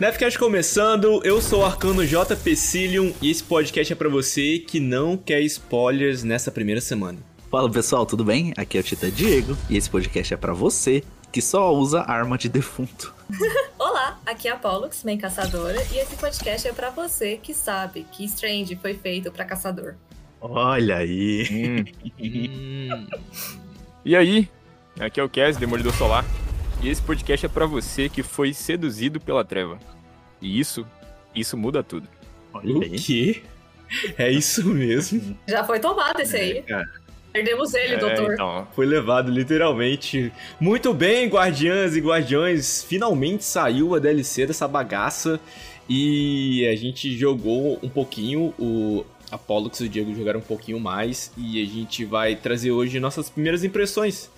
Nefcast começando, eu sou o Arcano J. Pecilium e esse podcast é para você que não quer spoilers nessa primeira semana. Fala pessoal, tudo bem? Aqui é o Tita Diego e esse podcast é para você que só usa arma de defunto. Olá, aqui é a Pollux, main caçadora, e esse podcast é para você que sabe que Strange foi feito para caçador. Olha aí. Hum. e aí? Aqui é o Kes, Demolidor Solar. E esse podcast é para você que foi seduzido pela treva. E isso, isso muda tudo. Olha o aí. quê? É isso mesmo. Já foi tomado esse aí. É, Perdemos ele, é, doutor. Então. Foi levado, literalmente. Muito bem, guardiãs e guardiões. Finalmente saiu a DLC dessa bagaça. E a gente jogou um pouquinho. O Apollo e o Diego jogaram um pouquinho mais. E a gente vai trazer hoje nossas primeiras impressões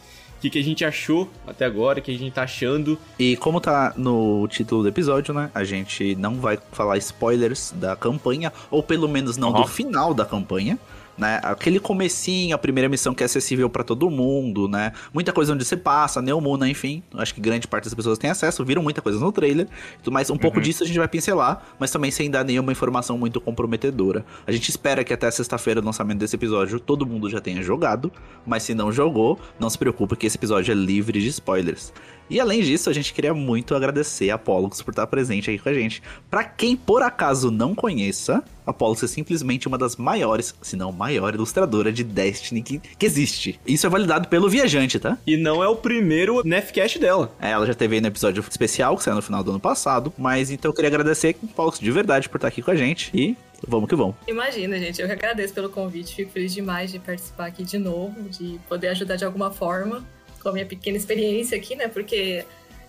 que, que a gente achou até agora, o que a gente tá achando. E como tá no título do episódio, né? A gente não vai falar spoilers da campanha, ou pelo menos não uhum. do final da campanha né? Aquele comecinho, a primeira missão que é acessível para todo mundo, né? Muita coisa onde você passa, Neomuna, enfim. Acho que grande parte das pessoas tem acesso, viram muita coisa no trailer. Mas um uhum. pouco disso a gente vai pincelar, mas também sem dar nenhuma informação muito comprometedora. A gente espera que até sexta-feira, do lançamento desse episódio, todo mundo já tenha jogado. Mas se não jogou, não se preocupe que esse episódio é livre de spoilers. E além disso, a gente queria muito agradecer a Pollux por estar presente aqui com a gente. Para quem por acaso não conheça, a Pollux é simplesmente uma das maiores, se não maior ilustradora de Destiny que, que existe. Isso é validado pelo Viajante, tá? E não é o primeiro Nefcast dela. É, ela já teve aí no episódio especial, que saiu no final do ano passado. Mas então eu queria agradecer, Pollux, de verdade por estar aqui com a gente. E vamos que vamos. Imagina, gente. Eu que agradeço pelo convite. Fico feliz demais de participar aqui de novo, de poder ajudar de alguma forma com a minha pequena experiência aqui, né? Porque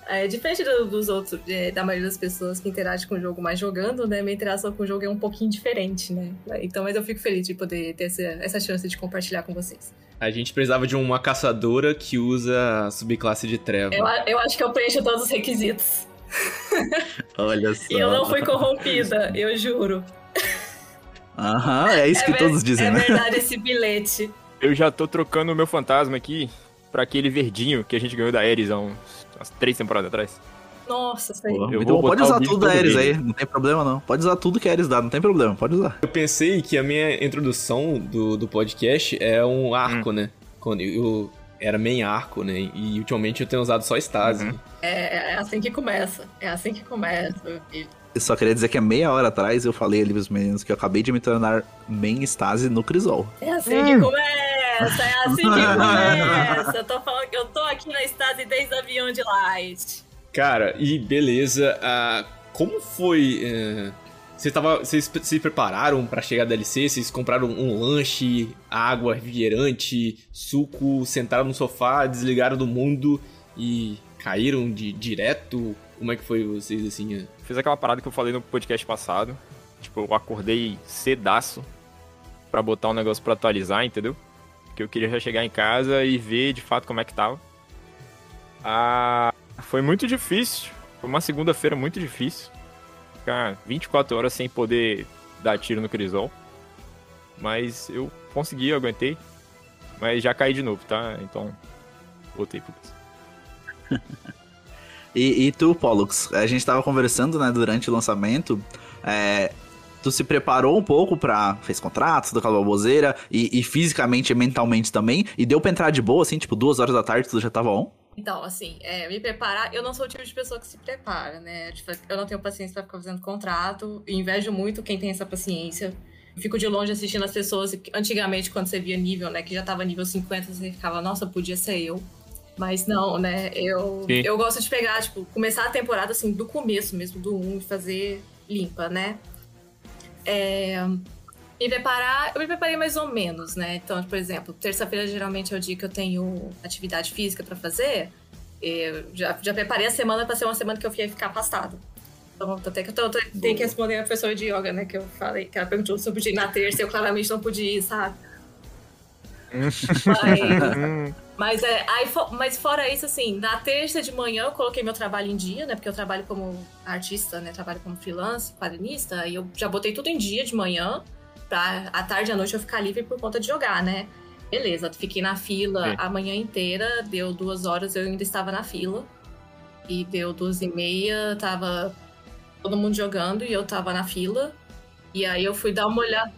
é, diferente do, dos outros, é, da maioria das pessoas que interagem com o jogo mais jogando, né? Minha interação com o jogo é um pouquinho diferente, né? Então, mas eu fico feliz de poder ter essa, essa chance de compartilhar com vocês. A gente precisava de uma caçadora que usa a subclasse de treva. Eu, eu acho que eu preencho todos os requisitos. Olha só. E eu não fui corrompida, eu juro. Aham, é isso é que todos dizem, é né? É verdade esse bilhete. Eu já tô trocando o meu fantasma aqui para aquele verdinho que a gente ganhou da Ares há uns, umas três temporadas atrás. Nossa, sei. então pode usar tudo da Ares aí, não tem problema não. Pode usar tudo que a Ares dá, não tem problema, pode usar. Eu pensei que a minha introdução do, do podcast é um arco, hum. né? Quando eu era main arco, né? E ultimamente eu tenho usado só Stasi. Uhum. É, é assim que começa. É assim que começa, meu filho. Eu só queria dizer que há meia hora atrás eu falei ali pros meninos que eu acabei de me tornar main Stasi no Crisol. É assim hum. que começa! Começa, é assim que começa. Eu tô falando que eu tô aqui na Stasi desde o avião de Light. Cara, e beleza. Uh, como foi. Uh, vocês, tava, vocês se prepararam para chegar da DLC? Vocês compraram um lanche, água, refrigerante, suco, sentaram no sofá, desligaram do mundo e caíram de direto? Como é que foi vocês assim? Fiz aquela parada que eu falei no podcast passado. Tipo, eu acordei cedaço para botar um negócio para atualizar, entendeu? Que eu queria já chegar em casa e ver de fato como é que tava. Ah, foi muito difícil. Foi uma segunda-feira muito difícil. Ficar 24 horas sem poder dar tiro no Crisol. Mas eu consegui, eu aguentei. Mas já caí de novo, tá? Então, voltei pro e, e tu, Pollux, a gente tava conversando, né, durante o lançamento. É, tu se preparou um pouco pra. fez contratos, toda aquela baboseira, e, e fisicamente e mentalmente também, e deu pra entrar de boa, assim, tipo, duas horas da tarde tu já tava on? Então, assim, é, me preparar, eu não sou o tipo de pessoa que se prepara, né? Tipo, eu não tenho paciência para ficar fazendo contrato, invejo muito quem tem essa paciência. fico de longe assistindo as pessoas, antigamente, quando você via nível, né, que já tava nível 50, você ficava, nossa, podia ser eu. Mas não, né? Eu, eu gosto de pegar, tipo, começar a temporada assim, do começo mesmo, do 1 e fazer limpa, né? É, me preparar, eu me preparei mais ou menos, né? Então, por exemplo, terça-feira geralmente é o dia que eu tenho atividade física para fazer. Eu já, já preparei a semana para ser uma semana que eu ia ficar afastado. Então, até que eu tô, tenho que responder a professora de yoga, né? Que eu falei, que ela perguntou se eu podia ir na terça eu claramente não podia ir, sabe? Mas, mas, é, aí, mas fora isso, assim, na terça de manhã eu coloquei meu trabalho em dia, né? Porque eu trabalho como artista, né? Trabalho como freelance, quadrinista. E eu já botei tudo em dia de manhã, pra à tarde e à noite eu ficar livre por conta de jogar, né? Beleza, fiquei na fila Sim. a manhã inteira, deu duas horas, eu ainda estava na fila. E deu duas e meia, tava todo mundo jogando e eu tava na fila. E aí eu fui dar uma olhada.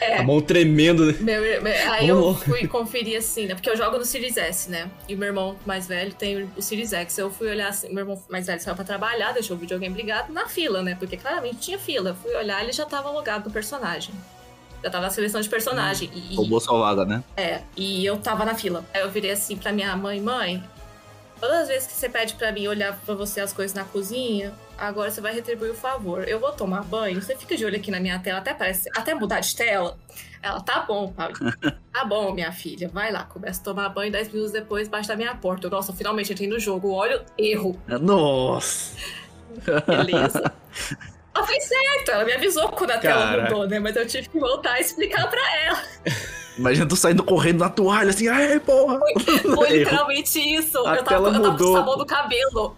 É. A mão tremendo, né? Meu, meu- aí Vamos eu fui conferir assim, né? Porque eu jogo no Series S, né? E o meu irmão mais velho tem o Series X. Eu fui olhar assim, meu irmão mais velho saiu pra trabalhar, deixou o videogame ligado na fila, né? Porque claramente tinha fila. Eu fui olhar, ele já tava logado no personagem. Já tava na seleção de personagem. E, e- Roubou sua vaga, né? é, e eu tava na fila. Aí eu virei assim pra minha mãe, mãe, todas as vezes que você pede pra mim olhar pra você as coisas na cozinha, agora você vai retribuir o favor. Eu vou tomar banho, você fica de olho aqui na minha tela, até parece, até mudar de tela. Ela, tá bom, pai. Tá bom, minha filha, vai lá. Começa a tomar banho, 10 minutos depois, bate na minha porta. Eu, Nossa, finalmente entrei no jogo. Olha, erro. Nossa! Beleza. Ela fez certo, ela me avisou quando a tela Caraca. mudou, né? Mas eu tive que voltar a explicar pra ela. Imagina tu saindo correndo na toalha assim, ai, porra! Foi literalmente isso. A eu, tela tava, eu tava com mudou, sabão no cabelo.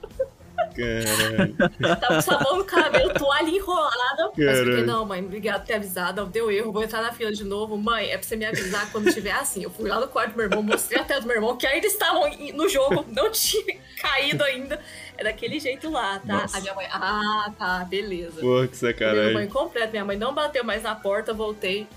Caralho. Tava com sabão no cabelo, toalha enrolada. Mas Caralho. fiquei, não, mãe, obrigado por ter avisado. Deu erro, vou entrar na fila de novo. Mãe, é pra você me avisar quando tiver assim. Eu fui lá no quarto do meu irmão, mostrei a tela do meu irmão, que ainda estavam no jogo, não tinha caído ainda. É daquele jeito lá, tá? Nossa. A minha mãe, ah, tá, beleza. Porra, que sacanagem. banho completo, minha mãe não bateu mais na porta, voltei,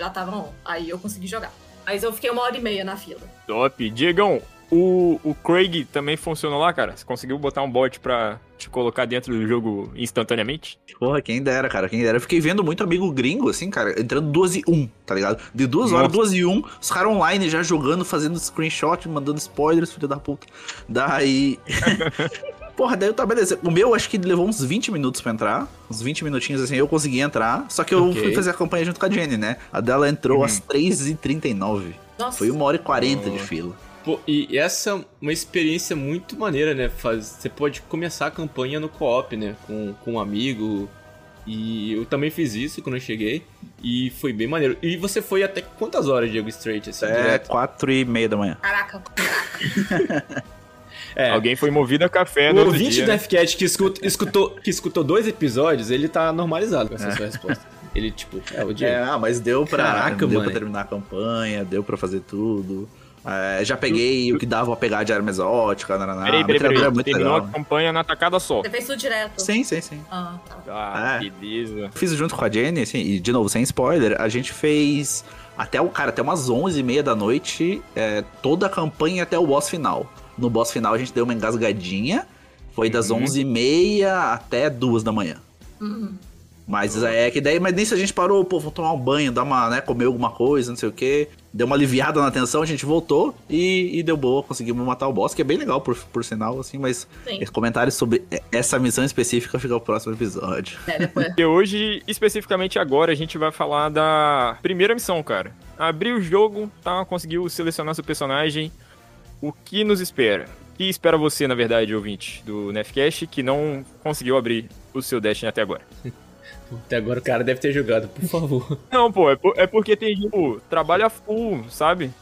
já tava on. Aí eu consegui jogar. Mas eu fiquei uma hora e meia na fila. Top. Diegão, o, o Craig também funcionou lá, cara? Você conseguiu botar um bot pra te colocar dentro do jogo instantaneamente? Porra, quem dera, cara, quem dera. Eu fiquei vendo muito amigo gringo, assim, cara, entrando 2 e 1, tá ligado? De duas horas, Nossa. 2 e 1, os caras online já jogando, fazendo screenshot, mandando spoilers, filho da puta. Daí. Porra, daí eu tá, beleza. O meu acho que levou uns 20 minutos pra entrar. Uns 20 minutinhos assim, eu consegui entrar. Só que eu Ok. fui fazer a campanha junto com a Jenny, né? A dela entrou Uhum. às 3h39. Nossa. Foi uma hora e 40 de Boa. fila. Pô, e essa é uma experiência muito maneira, né? Faz, você pode começar a campanha no co-op, né? Com, com um amigo. E eu também fiz isso quando eu cheguei. E foi bem maneiro. E você foi até quantas horas, Diego Straight, assim, É direto? 4 e meia da manhã. Caraca, É, Alguém foi movido a café o no outro ouvinte dia, do né? FCAT que, escuta- escutou, que escutou dois episódios, ele tá normalizado com essa É. sua resposta. Ele, tipo, é, o É, Diego. ah, mas deu pra, Caraca, deu mano. pra terminar a campanha, deu pra fazer tudo. É, já peguei o que dava pra pegar de arma exótica, nananá. Peraí, peraí, peraí. é muito Terminou legal. a campanha na tacada só. você fez tudo direto. Sim, sim, sim. Ah, tá. Ah, É. beleza. Fiz junto com a Jenny, assim, e de novo, sem spoiler, a gente fez até o cara, até umas 11h30 da noite, é, toda a campanha até o boss final. No boss final a gente deu uma engasgadinha, foi das Uhum. 11h30 até 2 da manhã. Uhum. Mas é que daí, mas nisso a gente parou, pô, vamos tomar um banho, dar uma, né, comer alguma coisa, não sei o que. Deu uma aliviada na tensão, a gente voltou e, e deu boa, conseguimos matar o boss, que é bem legal, por, por sinal, assim, mas Sim. esse comentário sobre essa missão específica fica pro próximo episódio. É, depois. E hoje, especificamente agora, a gente vai falar da primeira missão, cara. Abriu o jogo, tá? Conseguiu selecionar seu personagem. O que nos espera? O que espera você, na verdade, ouvinte do Nefcast, que não conseguiu abrir o seu Destiny até agora? Até agora o cara deve ter jogado, por favor. Não, pô, é, por- é porque tem pô, trabalha full, sabe?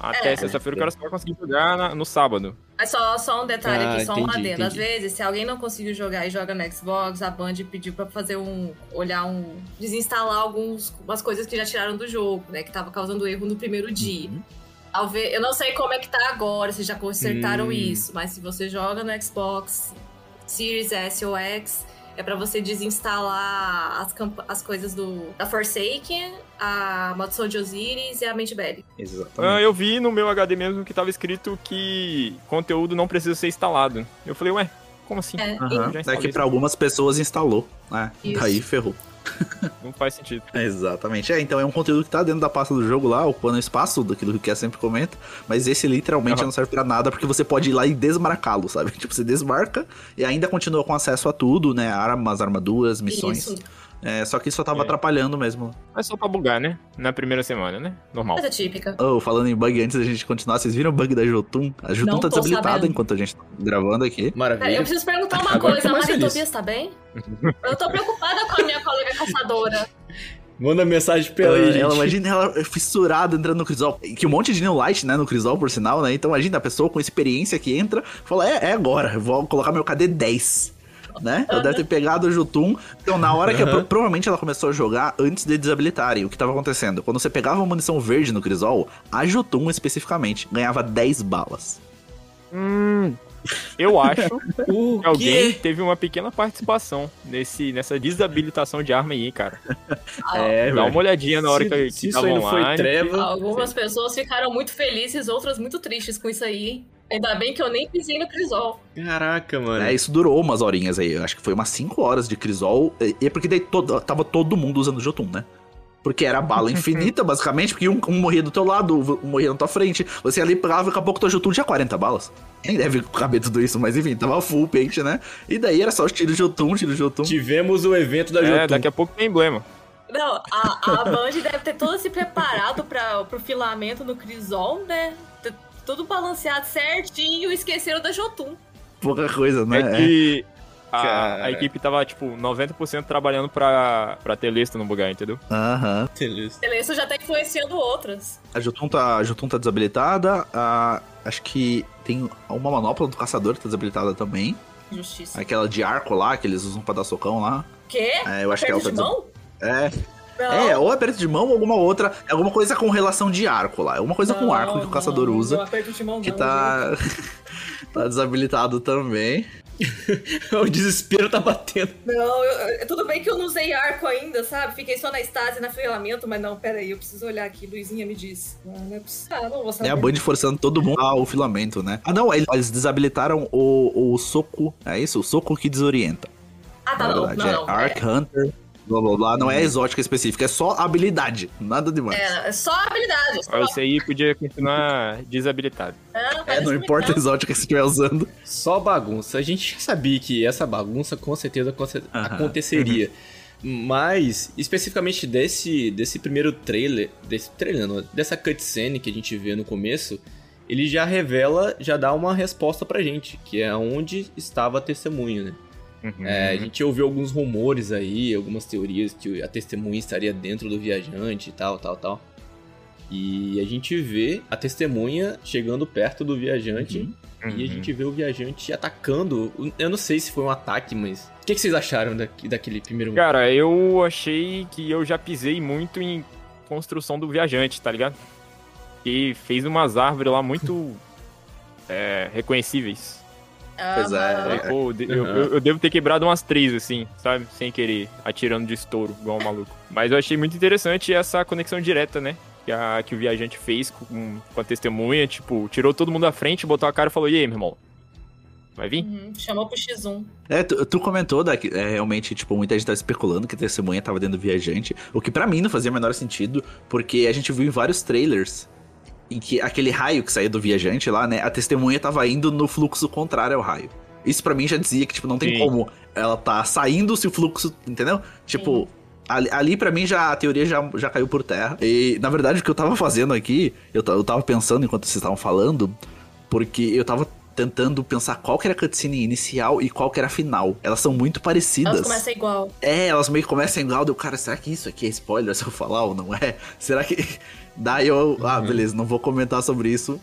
Até É. sexta-feira o cara só vai conseguir jogar na- no sábado. Mas só, só um detalhe Ah, aqui, só um entendi, adendo. Às vezes, se alguém não conseguiu jogar e joga no Xbox, a Band pediu pra fazer um. olhar um. desinstalar algumas coisas que já tiraram do jogo, né? Que tava causando erro no primeiro dia. Talvez. Eu não sei como é que tá agora, se já consertaram Hum. isso, mas se você joga no Xbox Series S ou X. É pra você desinstalar as, as coisas do da Forsaken, a Maldição de Osiris e a Mente Belly. Ah, Exatamente. eu vi no meu HD mesmo que tava escrito que conteúdo não precisa ser instalado. Eu falei, ué, como assim? É, Aham. já É que pra algumas pessoas instalou, né? Isso. Daí ferrou. Não faz sentido. Exatamente. É, então é um conteúdo que tá dentro da pasta do jogo lá, ocupando espaço daquilo que o Kia sempre comenta. Mas esse literalmente Aham. não serve pra nada, porque você pode ir lá e desmarcá-lo, sabe? Tipo, você desmarca e ainda continua com acesso a tudo, né? Armas, armaduras, missões. Isso. É, só que isso só tava É. atrapalhando mesmo. É só pra bugar, né? Na primeira semana, né? Normal. Coisa típica. Oh, falando em bug, antes da gente continuar, vocês viram o bug da Jotun? A Jotun Não tá desabilitada sabendo. enquanto a gente tá gravando aqui. Peraí, eu Maravilha. preciso perguntar uma Agora eu coisa. tô A mais Maria feliz. Tobias tá bem? Eu tô preocupada com a minha colega caçadora. Manda mensagem pra ela aí, gente. ela imagina ela fissurada entrando no Crisol. Que um monte de new light, né, no Crisol, por sinal, né? Então imagina a pessoa com experiência que entra, fala, é, é agora, eu vou colocar meu KD 10. Né? Ela deve ter pegado o Jutun. Então, na hora que Aham. provavelmente ela começou a jogar antes de desabilitarem, o que tava acontecendo? Quando você pegava uma munição verde no Crisol, a Jutun especificamente ganhava 10 balas. Hum, Eu acho que alguém teve uma pequena participação nesse, nessa desabilitação de arma aí, cara. É, Dá uma olhadinha na hora se, que, se que isso aí não foi online. treva. Algumas pessoas ficaram muito felizes, outras muito tristes com isso aí. hein? Ainda bem que eu nem pisei no crisol. Caraca, mano. É, isso durou umas horinhas aí. Eu acho que foi umas 5 horas de crisol. E e é porque daí todo, tava todo mundo usando Jotun, né? Porque era bala infinita, basicamente, porque um, um morria do teu lado, um morria na tua frente. Você ali pegava e daqui a pouco teu Jotun tinha 40 balas. Nem deve caber tudo isso, mas enfim, tava full pente, né? E daí era só os tiros de Jotun, tiro de Jotun. Tivemos o evento da É, Jotun. daqui a pouco tem emblema. Não, a, a Band deve ter todo se preparado para pro filamento no crisol, né? Tudo balanceado certinho e esqueceram da Jotun. Pouca coisa, né? É que a, a equipe tava, tipo, 90% trabalhando pra, pra ter lista no lugar, entendeu? Aham. Beleza. Beleza, já tá influenciando outras. A Jotun tá, a Jotun tá desabilitada. A, acho que tem uma manopla do caçador que tá desabilitada também. Justiça. Aquela de arco lá, que eles usam pra dar socão lá. Quê? É, eu acho que Aperto ela tá de mão? É, Não. é, ou aperto de mão ou alguma outra. É alguma coisa com relação de arco lá. É alguma coisa com Não, arco que o caçador não, usa. não aperto de mão, Que não, tá. tá desabilitado também. o desespero tá batendo. Não, eu- tudo bem que eu não usei arco ainda, sabe? Fiquei só na estase, na filamento, mas não, peraí, eu preciso olhar aqui. Luizinha me disse. Não, não é. Ah, não vou saber. É a Band forçando todo mundo ao filamento, né? Ah, não, eles desabilitaram o, o soco. É isso? O soco que desorienta. Ah, tá, não, não, é não. Arc Hunter. Blá blá blá. Não é exótica específica, é só habilidade. Nada demais. É, é só habilidade. Só. Esse aí podia continuar desabilitado. Não, É, não importa a exótica que você estiver usando. Só bagunça. A gente já sabia que essa bagunça com certeza aconteceria. Mas, especificamente desse, desse primeiro trailer, desse trailer não, dessa cutscene que a gente vê no começo, ele já revela, já dá uma resposta pra gente, que é onde estava a testemunha, né? Uhum. É, a gente ouviu alguns rumores aí, algumas teorias que a testemunha estaria dentro do viajante e tal, tal, tal. E a gente vê a testemunha chegando perto do viajante Uhum. e a gente vê o viajante atacando. Eu não sei se foi um ataque, mas. O que, que vocês acharam daqui- daquele primeiro. Cara, eu achei que eu já pisei muito em construção do viajante, tá ligado? E fez umas árvores lá muito é, reconhecíveis. Pois é. Aham. Pô, eu, eu- eu devo ter quebrado umas três, assim, sabe? Sem querer, atirando de estouro, igual um maluco. Mas eu achei muito interessante essa conexão direta, né? Que, a, que o viajante fez com, com a testemunha, tipo, tirou todo mundo da frente, botou a cara e falou, e aí, meu irmão? Vai vir? Uhum, Chamou pro X1. É, tu, tu comentou da, que, é, realmente, tipo, muita gente tava especulando que a testemunha tava dentro do viajante, o que pra mim não fazia o menor sentido, porque a gente viu em vários trailers em que aquele raio que saía do viajante lá, né, a testemunha tava indo no fluxo contrário ao raio. Isso pra mim já dizia que, tipo, não tem Sim. como ela tá saindo se o fluxo, entendeu? Tipo, ali, ali para mim já a teoria já, já caiu por terra. E, na verdade, o que eu tava fazendo aqui, eu, eu tava pensando enquanto vocês estavam falando, porque eu tava tentando pensar qual que era a cutscene inicial e qual que era a final. Elas são muito parecidas. Elas começam igual. É, elas meio que começam igual, deu, cara, será que isso aqui é spoiler se eu falar ou não é? Será que. Daí eu. Ah, beleza, não vou comentar sobre isso.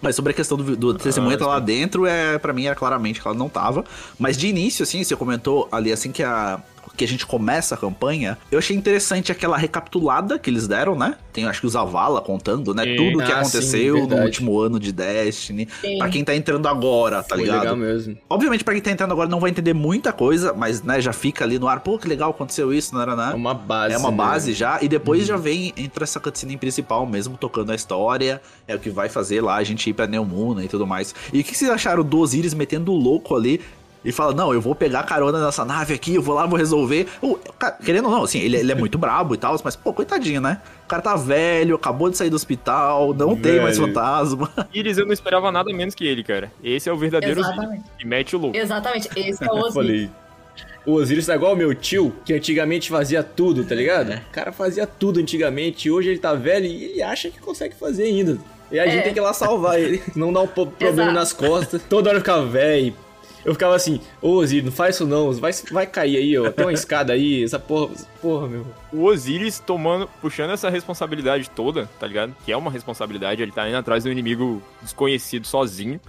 Mas sobre a questão do, do testemunha tá lá dentro, é, para mim era claramente que ela não tava. Mas de início, assim, você comentou ali assim que a. Que a gente começa a campanha, eu achei interessante aquela recapitulada que eles deram, né? Tem acho que o Zavala contando, né? Sim. Tudo que Ah, sim, aconteceu no verdade. último ano de Destiny. Sim. Pra quem tá entrando agora, tá Foi ligado? legal mesmo. Obviamente, pra quem tá entrando agora não vai entender muita coisa, mas, né, já fica ali no ar, pô, que legal, aconteceu isso, não era É nada. uma base. É uma né? base já, e depois já vem, entra essa cutscene principal mesmo, tocando a história, é o que vai fazer lá a gente ir pra Neomuna e tudo mais. E o que vocês acharam do Osiris metendo o louco ali e fala, não, eu vou pegar carona nessa nave aqui, eu vou lá, vou resolver. Cara, querendo ou não, assim, ele, ele é muito brabo e tal, mas, pô, coitadinho, né? O cara tá velho, acabou de sair do hospital, não tem mais Velho. fantasma. Iris, eu não esperava nada menos que ele, cara. Esse é o verdadeiro Osiris, Exatamente. que mete o louco. Exatamente. Esse é o Osiris. Falei. O Osiris tá igual o meu tio, que antigamente fazia tudo, tá ligado? O cara fazia tudo antigamente, e hoje ele tá velho e ele acha que consegue fazer ainda. E a gente É. tem que ir lá salvar ele, não dar um problema Exato. nas costas. Toda hora eu ficava velho. Eu ficava assim, ô Osiris, não faz isso não, vai, vai cair aí, ó. Tem uma escada aí, essa porra, essa porra, meu. O Osiris tomando, puxando essa responsabilidade toda, tá ligado? Que é uma responsabilidade, ele tá indo atrás do inimigo desconhecido sozinho.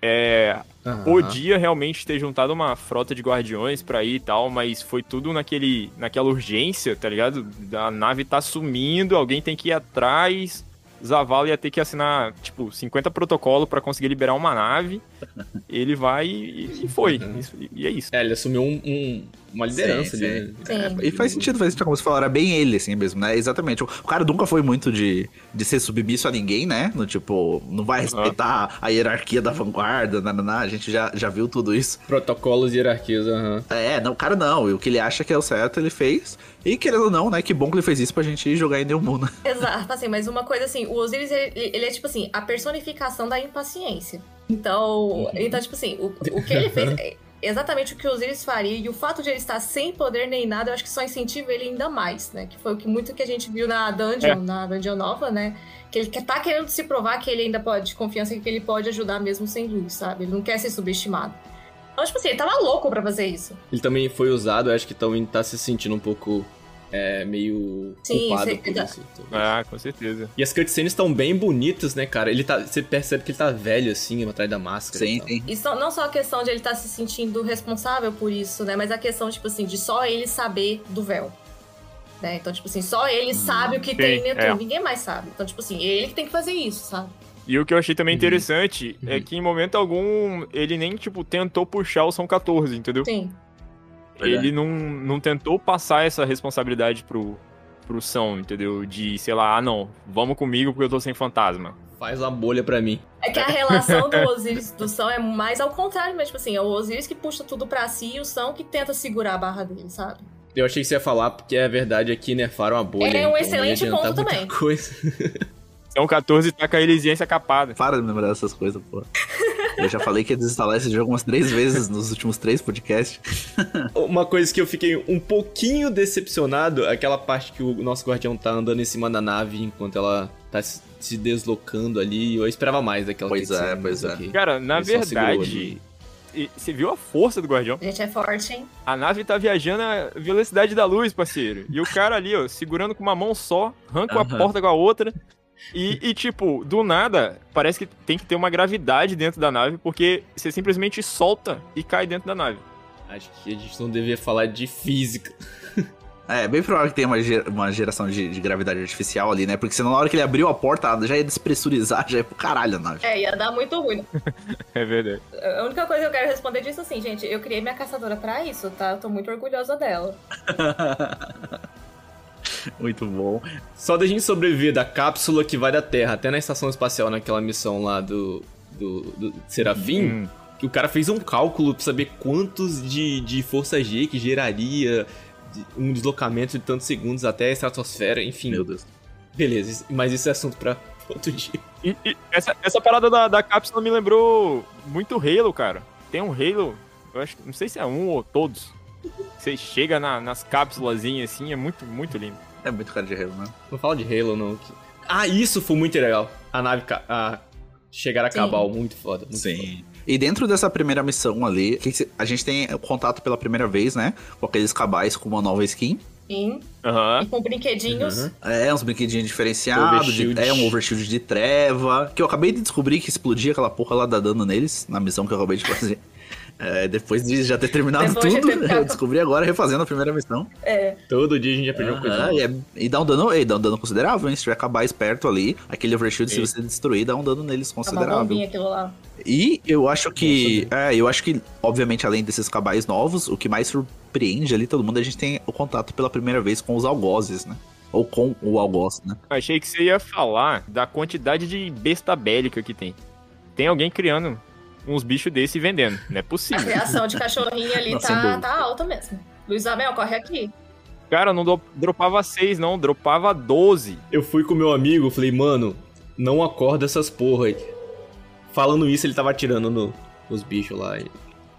É, Podia realmente ter juntado uma frota de guardiões pra ir e tal, mas foi tudo naquele, naquela urgência, tá ligado? A nave tá sumindo, alguém tem que ir atrás. Zavala ia ter que assinar, tipo, 50 protocolos pra conseguir liberar uma nave. Ele vai e, e foi. Isso- e é isso. É, ele assumiu um- um- uma liderança Sim, ali. sim. né? Sim. E faz sentido, faz sentido, como você falou, era bem ele, assim mesmo, né? Exatamente. O cara nunca foi muito de, de ser submisso a ninguém, né? No tipo, não vai respeitar a hierarquia da vanguarda, nananá, a gente já, já viu tudo isso. Protocolos e hierarquias, aham. É, não, o cara não, e o que ele acha que é o certo, ele fez. E querendo ou não, né? Que bom que ele fez isso pra gente jogar em New Moon, né? Exato, assim, mas uma coisa assim, o Osiris, ele, ele é tipo assim, a personificação da impaciência. Então, então tipo assim, o, o que ele fez é exatamente o que o Osiris faria, e o fato de ele estar sem poder nem nada, eu acho que só incentiva ele ainda mais, né? Que foi o que muito que a gente viu na Dungeon, É. na Dungeon Nova, né? Que ele tá querendo se provar que ele ainda pode, de confiança que ele pode ajudar mesmo sem luz, sabe? Ele não quer ser subestimado. Então, tipo assim, ele tava louco pra fazer isso. Ele também foi usado, eu acho que também tá se sentindo um pouco é, meio Sim, culpado sim, por isso. talvez. Ah, com certeza. E as cutscenes estão bem bonitas, né, cara? Ele tá, você percebe que ele tá velho, assim, atrás da máscara. e Sim, tal. sim. E só- não só a questão de ele estar se sentindo responsável por isso, né? Mas a questão, tipo assim, de só ele saber do véu. Né? Então, tipo assim, só ele sabe o que tem dentro. é. Ninguém mais sabe. Então, tipo assim, ele que tem que fazer isso, sabe? E o que eu achei também Uhum. interessante é Uhum. que em momento algum ele nem, tipo, tentou puxar o São 14, entendeu? Sim. Ele não, não tentou passar essa responsabilidade pro, pro São, entendeu? De, sei lá, ah não, vamos comigo porque eu tô sem fantasma. Faz uma bolha pra mim. É que a relação do Osiris do São é mais ao contrário, mas, tipo assim, é o Osiris que puxa tudo pra si e o São que tenta segurar a barra dele, sabe? Eu achei que você ia falar, porque a verdade é que nerfaram a bolha. É um então excelente ponto também. Coisa. São 14 tá com a Elisiência capada. Para de lembrar dessas coisas, pô. Eu já falei que ia desinstalar esse jogo umas três vezes nos últimos três podcasts. Uma coisa que eu fiquei um pouquinho decepcionado, é aquela parte que o nosso guardião tá andando em cima da nave enquanto ela tá se deslocando ali. Eu esperava mais daquela Pois é, pois é. Cara, na Ele verdade, e- você viu a força do Guardião? A gente é forte, hein? A nave tá viajando a velocidade da luz, parceiro. E o cara ali, ó, segurando com uma mão só, arranca a Aham. porta com a outra. E, e, tipo, do nada, parece que tem que ter uma gravidade dentro da nave, porque você simplesmente solta e cai dentro da nave. Acho que a gente não devia falar de física. É, bem provável que tenha uma, ger- uma geração de, de gravidade artificial ali, né? Porque senão na hora que ele abriu a porta, já ia despressurizar, já ia pro caralho a nave. É, ia dar muito ruim. É verdade. A única coisa que eu quero responder disso é assim, gente, eu criei minha caçadora pra isso, tá? Eu tô muito orgulhosa dela. Muito bom. Só da gente sobreviver da cápsula que vai da Terra até na estação espacial, naquela missão lá do, do, do Serafim, Hum. que o cara fez um cálculo pra saber quantos de, de força G que geraria um deslocamento de tantos segundos até a estratosfera, enfim. Meu Deus. Beleza, mas isso é assunto pra outro dia. E, e essa, essa parada da, da cápsula me lembrou muito Halo, cara. Tem um Halo, eu acho, não sei se é um ou todos. Você chega na- nas cápsulas assim, é muito, muito lindo. É muito cara de relo, né? Não fala de Halo, não. Ah, isso foi muito legal. A nave ca- a chegar a Sim. Cabal, muito foda. Muito foda. E dentro dessa primeira missão ali, a gente tem contato pela primeira vez, né? Com aqueles cabais com uma nova skin. Sim. Aham. E com brinquedinhos. Uhum. É, uns brinquedinhos diferenciados. de- é um overshield de treva. Que eu acabei de descobrir que explodia aquela porra lá da dano neles, na missão que eu acabei de fazer. É, depois de já ter terminado Depois de tudo, ter eu descobri agora refazendo a primeira missão. É. Todo dia a gente aprende uma coisa e, é- e dá um dano, e dá um dano considerável, hein? Se tiver acabar esperto ali, aquele overshield, se você destruir, dá um dano neles É uma considerável. bombinha aquilo lá. E eu acho que. É, eu acho que, obviamente, além desses cabais novos, o que mais surpreende ali todo mundo, a gente tem o contato pela primeira vez com os algozes, né? Ou com o algoz, né? Achei que você ia falar da quantidade de besta bélica que tem. Tem alguém criando uns bichos desse vendendo. Não é A possível. criação de cachorrinho ali tá, tá alta mesmo. Luiz Abel, corre aqui. Cara, não do- dropava 6, não, dropava 12. Eu fui com meu amigo, falei, mano, não acorda essas porra aí. Falando isso, ele tava atirando no, nos bichos lá. E,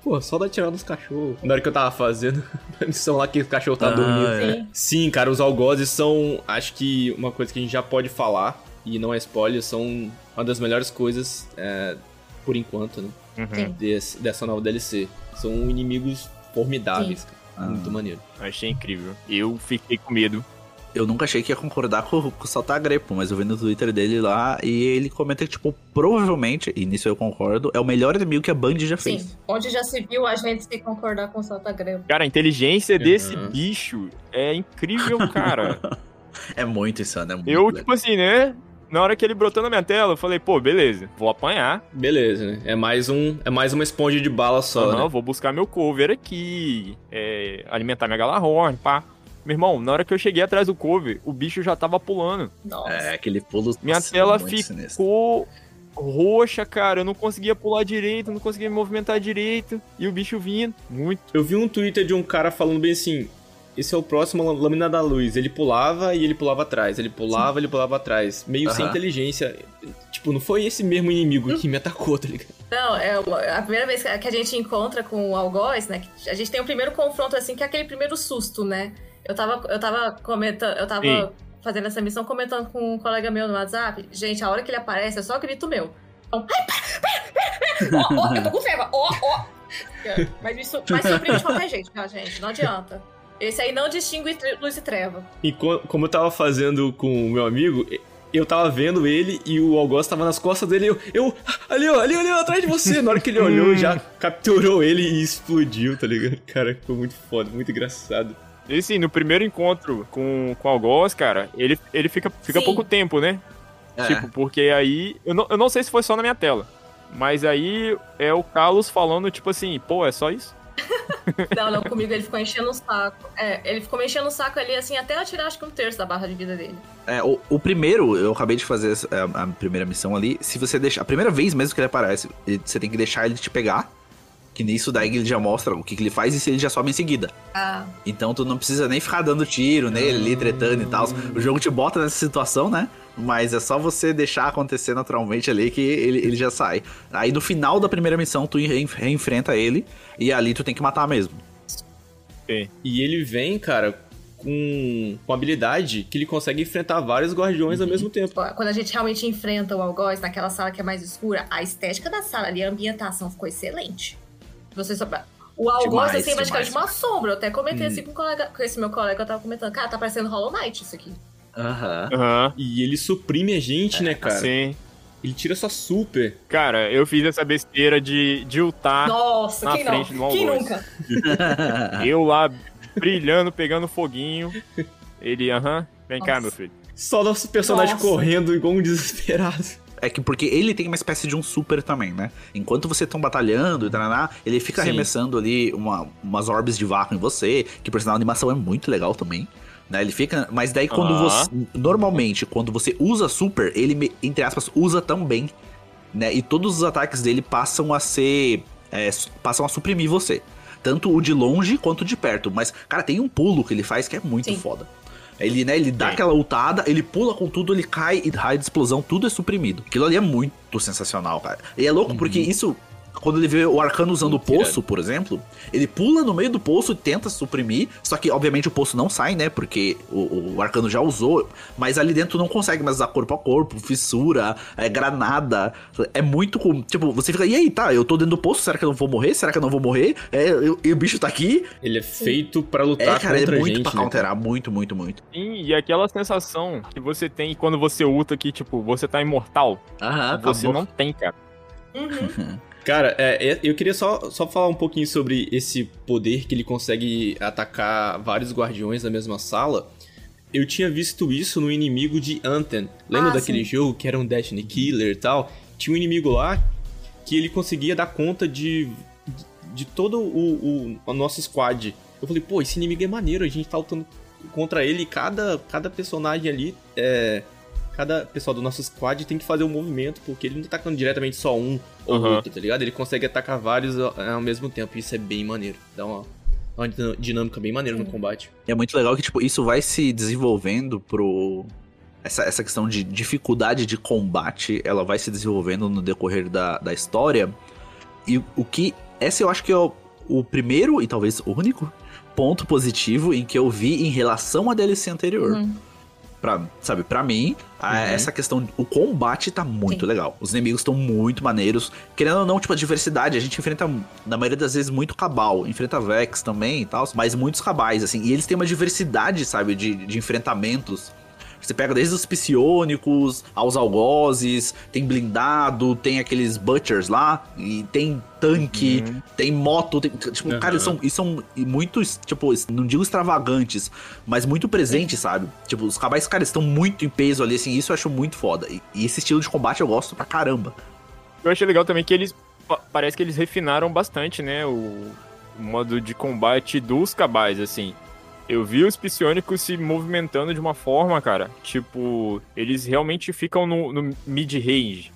Pô, só dá atirar nos cachorros. Na hora que eu tava fazendo a missão lá que o cachorro tá Ah, dormindo. É. Sim. Sim, cara, os algozes são, acho que uma coisa que a gente já pode falar, e não é spoiler, são uma das melhores coisas, é, por enquanto, né, Uhum. Desse- dessa nova DLC. São inimigos formidáveis, cara. Ah. Muito maneiro. Achei incrível. Eu fiquei com medo. Eu nunca achei que ia concordar com, com o Saltar Grepo, mas eu vi no Twitter dele lá e ele comenta que, tipo, provavelmente, e nisso eu concordo, é o melhor inimigo que a Band já fez. Sim. Onde já se viu a gente se concordar com o Salta Grego. Cara, a inteligência Uhum. desse bicho é incrível, cara. É muito insano, é muito Eu, legal. tipo assim, né? Na hora que ele brotou na minha tela, eu falei, pô, beleza, vou apanhar. Beleza, né? É mais, um, é mais uma esponja de bala só, Não, né? vou buscar meu cover aqui, é, alimentar minha Galahorn, pá. Meu irmão, na hora que eu cheguei atrás do cover, o bicho já tava pulando. Nossa. É, aquele pulo. Minha nossa, tela sinistro. ficou roxa, cara. Eu não conseguia pular direito, não conseguia me movimentar direito. E o bicho vindo. Muito. Eu vi um Twitter de um cara falando bem assim: esse é o próximo lâ- lâmina da luz. Ele pulava e ele pulava atrás. Ele pulava, ele pulava atrás. Meio sem inteligência. Tipo, não foi esse mesmo inimigo que me atacou, tá ligado? Não, é a primeira vez que a gente encontra com o Algoz, né? A gente tem o primeiro confronto, assim, que é aquele primeiro susto, né? Eu tava, eu tava comentando, eu tava Sim. fazendo essa missão comentando com um colega meu no WhatsApp. Gente, a hora que ele aparece é só grito meu. Então, ai, para, para, para! Ó, ó, eu tô com febre, ó, ó! Mas isso mas surpreende de qualquer jeito, tá, gente? Não adianta. Esse aí não distingue luz e treva. E co- como eu tava fazendo com o meu amigo, eu tava vendo ele e o Algoz tava nas costas dele. Eu, eu ali, ó, ali, ali, atrás de você. Na hora que ele olhou, já capturou ele e explodiu, tá ligado? Cara, foi muito foda, muito engraçado. E sim, no primeiro encontro com, com o Algoz, cara, ele, ele fica, fica Sim. pouco tempo, né? É. Tipo, porque aí. Eu não, eu não sei se foi só na minha tela. Mas aí é o Carlos falando, tipo assim, pô, é só isso? Não, não, comigo ele ficou enchendo o saco. É, ele ficou me enchendo o saco ali, assim, até eu tirar acho que um terço da barra de vida dele. É, o, o primeiro, eu acabei de fazer a, a primeira missão ali. Se você deixar. A primeira vez mesmo que ele aparece, ele- você tem que deixar ele te pegar. Que nisso daí ele já mostra o que, que ele faz e se ele já sobe em seguida. Ah, Então tu não precisa nem ficar dando tiro nele, ali, tretando e tal. O jogo te bota nessa situação, né? Mas é só você deixar acontecer naturalmente ali que ele, ele já sai. Aí no final da primeira missão tu re- reenfrenta ele e ali tu tem que matar mesmo. E ele vem, cara, com, com habilidade que ele consegue enfrentar vários guardiões ao mesmo tempo. Quando a gente realmente enfrenta o algoz naquela sala que é mais escura, a estética da sala ali, a ambientação ficou excelente. Você só... O algoz, Demais, assim, é praticamente demais. uma sombra. Eu até comentei Hum. assim com, o colega, com esse meu colega, eu tava comentando, cara, tá parecendo Hollow Knight isso aqui. Aham. Aham. E ele suprime a gente, né, cara? Sim. Ele tira sua super. Cara, eu fiz essa besteira de, de ultar. Nossa, na quem não? frente do Quem nunca? Eu lá brilhando, pegando foguinho. Ele, aham, vem cá, Nossa. meu filho. Só nosso personagem Nossa. correndo igual um desesperado. É que porque ele tem uma espécie de um super também, né? Enquanto você estão batalhando e taraná, ele fica Sim. arremessando ali uma, umas orbes de vácuo em você, que por sinal a animação é muito legal também. Né? Ele fica. Mas daí quando Ah. você. Normalmente, quando você usa super, ele, entre aspas, usa também. Né? E todos os ataques dele passam a ser. é, passam a suprimir você. Tanto o de longe quanto o de perto. Mas, cara, tem um pulo que ele faz que é muito Sim. foda. Ele, né, ele dá Sim. aquela ultada, ele pula com tudo, ele cai e raio de explosão, tudo é suprimido. Aquilo ali é muito sensacional, cara. E é louco porque isso, quando ele vê o arcano usando o poço, por exemplo, ele pula no meio do poço e tenta suprimir, só que obviamente o poço não sai, né, porque o, o arcano já usou, mas ali dentro não consegue mais usar corpo a corpo, fissura, é, granada, é muito, com- tipo, você fica, e aí, tá, eu tô dentro do poço, será que eu não vou morrer? Será que eu não vou morrer? É, eu- e o bicho tá aqui? Ele é feito pra É, lutar cara, contra é a muito gente, pra né, counterar, muito, muito, muito. Sim, e aquela sensação que você tem quando você ulta que, tipo, você tá imortal. Aham, você acabou. não tem, cara. Uhum. Cara, é, é, eu queria só, só falar um pouquinho sobre esse poder que ele consegue atacar vários guardiões na mesma sala. Eu tinha visto isso no inimigo de Anthem. Lembra Ah, daquele sim. jogo que era um Destiny Killer e tal? Tinha um inimigo lá que ele conseguia dar conta de, de todo o, o, o nosso squad. Eu falei, pô, esse inimigo é maneiro, a gente tá lutando contra ele e cada, cada personagem ali é. Cada pessoal do nosso squad tem que fazer um movimento, porque ele não tá atacando diretamente só um ou Aham. outro, tá ligado? Ele consegue atacar vários ao, mesmo tempo, isso é bem maneiro. Dá uma, uma din- dinâmica bem maneira no combate. É muito legal que, tipo, isso vai se desenvolvendo pro. Essa, essa questão de dificuldade de combate, ela vai se desenvolvendo no decorrer da, da história. E o que. Esse eu acho que é o, o primeiro e talvez o único ponto positivo em que eu vi em relação à DLC anterior. Uhum. Pra, sabe, pra mim, Uhum. essa questão. O combate tá muito Sim. legal. Os inimigos estão muito maneiros. Querendo ou não, tipo, a diversidade, a gente enfrenta, na maioria das vezes, muito cabal. Enfrenta Vex também e tal, mas muitos cabais, assim. E eles têm uma diversidade, sabe, de, de enfrentamentos. Você pega desde os psionicos aos algozes, tem blindado, tem aqueles butchers lá, e tem tanque, Uhum. tem moto, tem, tipo, Uhum. cara, eles são, eles são muito, tipo, não digo extravagantes, mas muito presentes, sabe? Tipo, os cabais, cara, estão muito em peso ali, assim, isso eu acho muito foda. E, e esse estilo de combate eu gosto pra caramba. Eu achei legal também que eles. pa- Parece que eles refinaram bastante, né? O modo de combate dos cabais, assim. Eu vi os psionicos se movimentando de uma forma, cara. Tipo, eles realmente ficam no, no mid-range.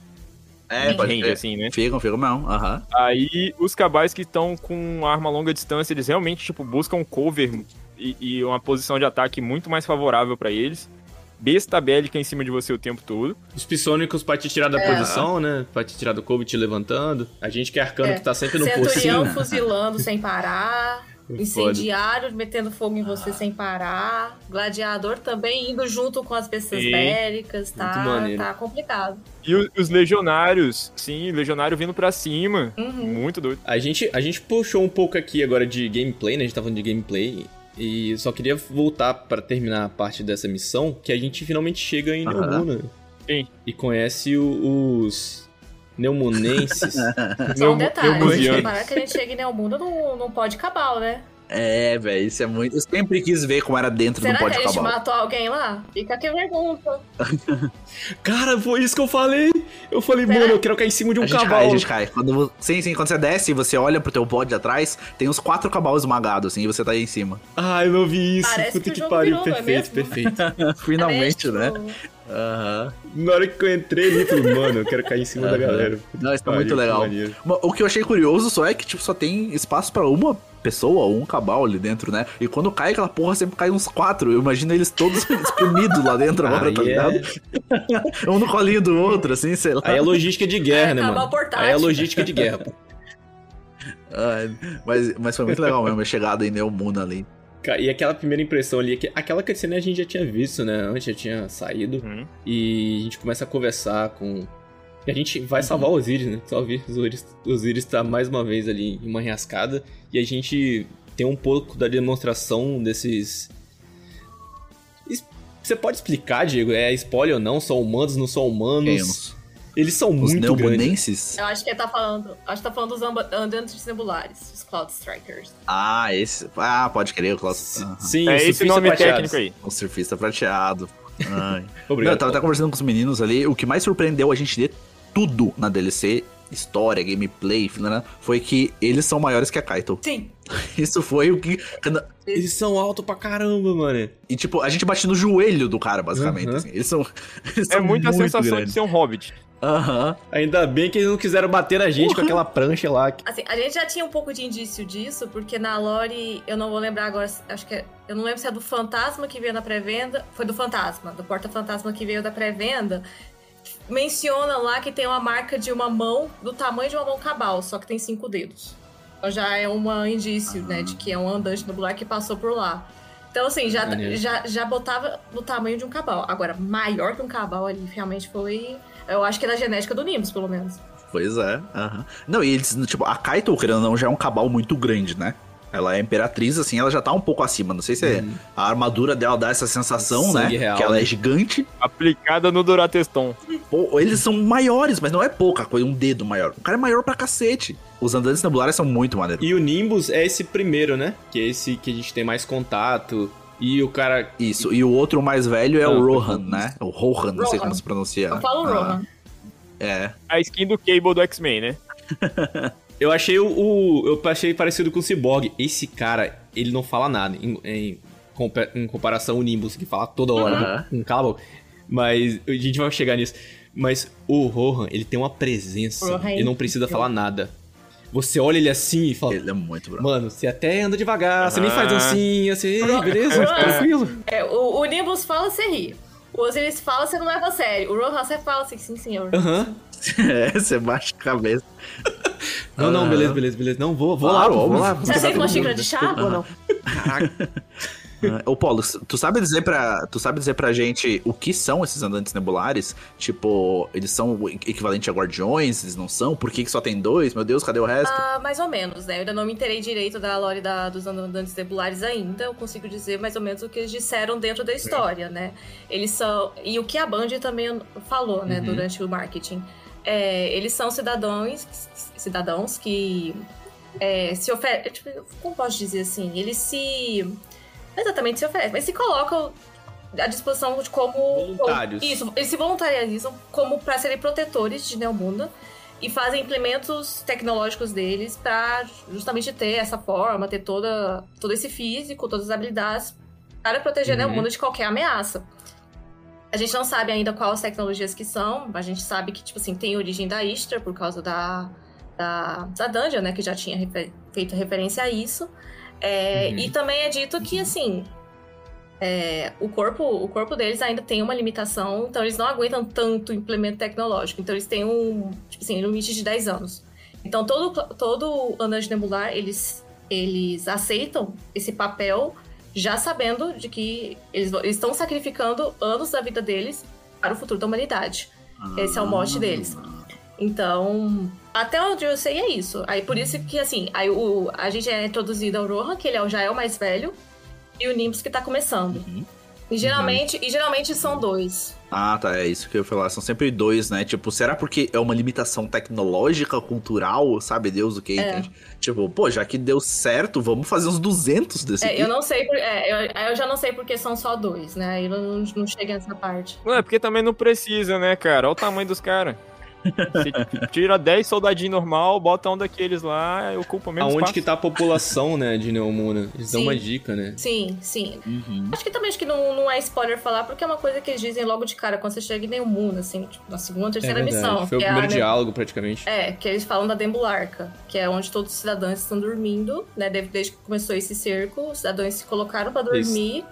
É, Mid-range, assim, né? Ficam, ficam mesmo, aham. Aí os cabais que estão com arma a longa distância, eles realmente, tipo, buscam cover e, e uma posição de ataque muito mais favorável pra eles. Besta bélica em cima de você o tempo todo. Os psônicos pra te tirar da É. posição, né? Pra te tirar do cover te levantando. A gente que é arcano É. que tá sempre no Centurião pocinho. fuzilando sem parar. Foda. Incendiário metendo fogo em você sem parar. Gladiador também indo junto com as bestas Sim. bélicas. Tá, Muito maneiro. tá complicado. E os legionários, sim, legionário vindo pra cima. Uhum. Muito doido. A gente, a gente puxou um pouco aqui agora de gameplay, né? A gente tá falando de gameplay. E só queria voltar pra terminar a parte dessa missão, que a gente finalmente chega em Aham. Neomuna. Sim. E conhece o- os Neumonenses. Só um detalhe, reparar que a gente chega em Neomundo não, não pode cabal, né? É, velho, isso é muito. Eu sempre quis ver como era dentro Será do que Pode a gente matou alguém lá? Fica aqui a pergunta. Cara, foi isso que eu falei! Eu falei, Será? mano, eu quero cair em cima de um a gente cai, a gente cai. Quando, sim, sim, quando você desce e você olha pro teu pod atrás, tem os quatro cavalos esmagados, assim, e você tá aí em cima. Ah, eu não vi isso. Parece Puta que que, pariu. virou, não é perfeito, perfeito. Finalmente, É, né? Aham. Na hora que eu entrei ali, eu falei, mano, eu quero cair em cima da Aham. galera. Não, isso tá Pariu, muito legal. O que eu achei curioso só é que, tipo, só tem espaço pra uma pessoa ou um cabal ali dentro, né? E quando cai aquela porra, sempre cai uns quatro. Eu imagino eles todos espremidos lá dentro agora, Aí tá é- ligado? um no colinho do outro, assim, sei lá. Aí é logística de guerra, É, né, mano? portátil. Aí é logística de guerra. pô. Ai, mas, mas foi muito legal mesmo a chegada em Neomuna ali. E aquela primeira impressão ali, que- aquela cutscene a gente já tinha visto, né? Antes já tinha saído. Uhum. E a gente começa a conversar com. E a gente vai salvar o Osiris, né? Salve Osiris. O Osiris tá mais uma vez ali em uma enrascada. E a gente tem um pouco da demonstração desses. Es- Você pode explicar, Diego? É spoiler ou não? São humanos, não são humanos? Quem? Eles são os muito grandes. Eu acho que ele tá falando. Acho que tá falando dos andantes nebulares, os Cloud Strikers. Ah, esse. Ah, pode crer, o. S- Aham. Sim, É esse nome prateados. técnico aí. O surfista prateado. Ai. Não, Obrigado. eu tava até conversando com os meninos ali. O que mais surpreendeu a gente de tudo na DLC, história, gameplay, né, foi que eles são maiores que a Kaito. Sim. Isso foi o que. Eles são altos pra caramba, mano. E tipo, a gente bate no joelho do cara, basicamente. Uhum. assim. Eles são. Eles É são muita muito sensação grandes. de ser um hobbit. Aham. Ainda bem que eles não quiseram bater na gente com Porra. aquela prancha lá. Assim, a gente já tinha um pouco de indício disso, porque na lore, eu não vou lembrar agora, acho que é, eu não lembro se é do fantasma que veio na pré-venda, foi do fantasma, do porta-fantasma que veio da pré-venda. Menciona lá que tem uma marca de uma mão do tamanho de uma mão cabal, só que tem cinco dedos. Então já é um indício, né, de que é um andante nubular que passou por lá. Então, assim, já, Maneiro. já, já botava no tamanho de um cabal. Agora, maior que um cabal ali, realmente foi. Eu acho que é da genética do Nimbus, pelo menos. Pois é. aham. Não, e eles, tipo, a Kaito, querendo ou não, já é um cabal muito grande, né? Ela é imperatriz, assim, ela já tá um pouco acima. Não sei se é- a armadura dela dá essa sensação, né? Real, que ela né? é gigante. Aplicada no Durateston. Pô, eles são maiores, mas não é pouca coisa, um dedo maior. O cara é maior pra cacete. Os andantes nebulares são muito maneiros. E o Nimbus é esse primeiro, né? Que é esse que a gente tem mais contato. E o cara. Isso, e o outro mais velho é Ah, o Rohan, né? O Rohan, não sei como se pronuncia. Eu falo Ah, Rohan. É. A skin do Cable do X-Men, né? Eu achei o, o- Eu achei parecido com o Cyborg. Esse cara, ele não fala nada. Em, em em comparação ao Nimbus, que fala toda hora. Aham. Um boca. Mas a gente vai chegar nisso. Mas o Rohan, ele tem uma presença. Rohan é ele não precisa falar nada. Você olha ele assim e fala. Ele é muito bravo. Mano, você até anda devagar, você nem faz Ah. dancinha, você. Ei, beleza? Tranquilo. É, o, o Nimbus fala, você ri. O Osiris fala, você não leva a sério. O Rohan, você fala assim, sim, senhor. Aham. é, você baixa a cabeça. Não, não, Aham. beleza, beleza, beleza. Não, vou, vou Claro, lá, vou óbvio. lá. Você aceita uma xícara de chá ou não? Caraca. É, Ô, Paulo, tu sabe dizer pra, tu sabe dizer pra gente o que são esses andantes nebulares? Tipo, eles são equivalente a guardiões? Eles não são? Por que, que só tem dois? Meu Deus, cadê o resto? Ah, mais ou menos, né? Eu ainda não me interei direito da lore da, dos andantes nebulares ainda. Eu consigo dizer mais ou menos o que eles disseram dentro da história, né? Eles são. E o que a Band também falou, né, Uhum. durante o marketing. É, eles são cidadãos, cidadãos que é, se oferecem. Tipo, como posso dizer assim? Eles se. Exatamente se oferecem, mas se colocam à disposição de como. Voluntários. como- isso, eles se voluntarializam como para serem protetores de Neomunda e fazem implementos tecnológicos deles para justamente ter essa forma, ter toda, todo esse físico, todas as habilidades para proteger Uhum. Neomunda de qualquer ameaça. A gente não sabe ainda quais tecnologias que são, a gente sabe que, tipo assim, tem origem da Istra por causa da, da, da Dungeon, né, que já tinha refer- feito referência a isso. É, Uhum. E também é dito que, assim, é, o, corpo, o corpo deles ainda tem uma limitação, então eles não aguentam tanto implemento tecnológico. Então eles têm um, tipo assim, limite de 10 anos. Então todo, todo andante nebular, eles, eles aceitam esse papel já sabendo de que eles, eles estão sacrificando anos da vida deles para o futuro da humanidade. Esse é o mote deles. Então, até onde eu sei é isso. Aí por isso que, assim, aí o, a gente é introduzido ao Rohan, que ele é, já é o mais velho, e o Nimbus que tá começando. Uhum. E geralmente, e geralmente são dois. Ah, tá, é isso que eu ia falar. São sempre dois, né? Tipo, será porque é uma limitação tecnológica, cultural, sabe Deus o que, É. entende? Tipo, pô, já que deu certo, vamos fazer uns 200 desse É, aqui. eu não sei, por- é, eu, aí eu já não sei porque são só dois, né? Aí eu não, não chega nessa parte. Não, é porque também não precisa, né, cara? Olha o tamanho dos caras. Você tira 10 soldadinhos normal, bota um daqueles lá, ocupa mesmo Aonde espaço. que tá a população, né, de Neomuna? Eles dão Sim. uma dica, né? Sim, sim. Uhum. Acho que também acho que não, não é spoiler falar, porque é uma coisa que eles dizem logo de cara, quando você chega em nenhum assim, tipo, na segunda, terceira é missão. Foi o é a primeiro ne- diálogo, praticamente. É, que eles falam da Dembularca, que é onde todos os cidadãos estão dormindo, né? Desde, desde que começou esse cerco, os cidadãos se colocaram pra dormir.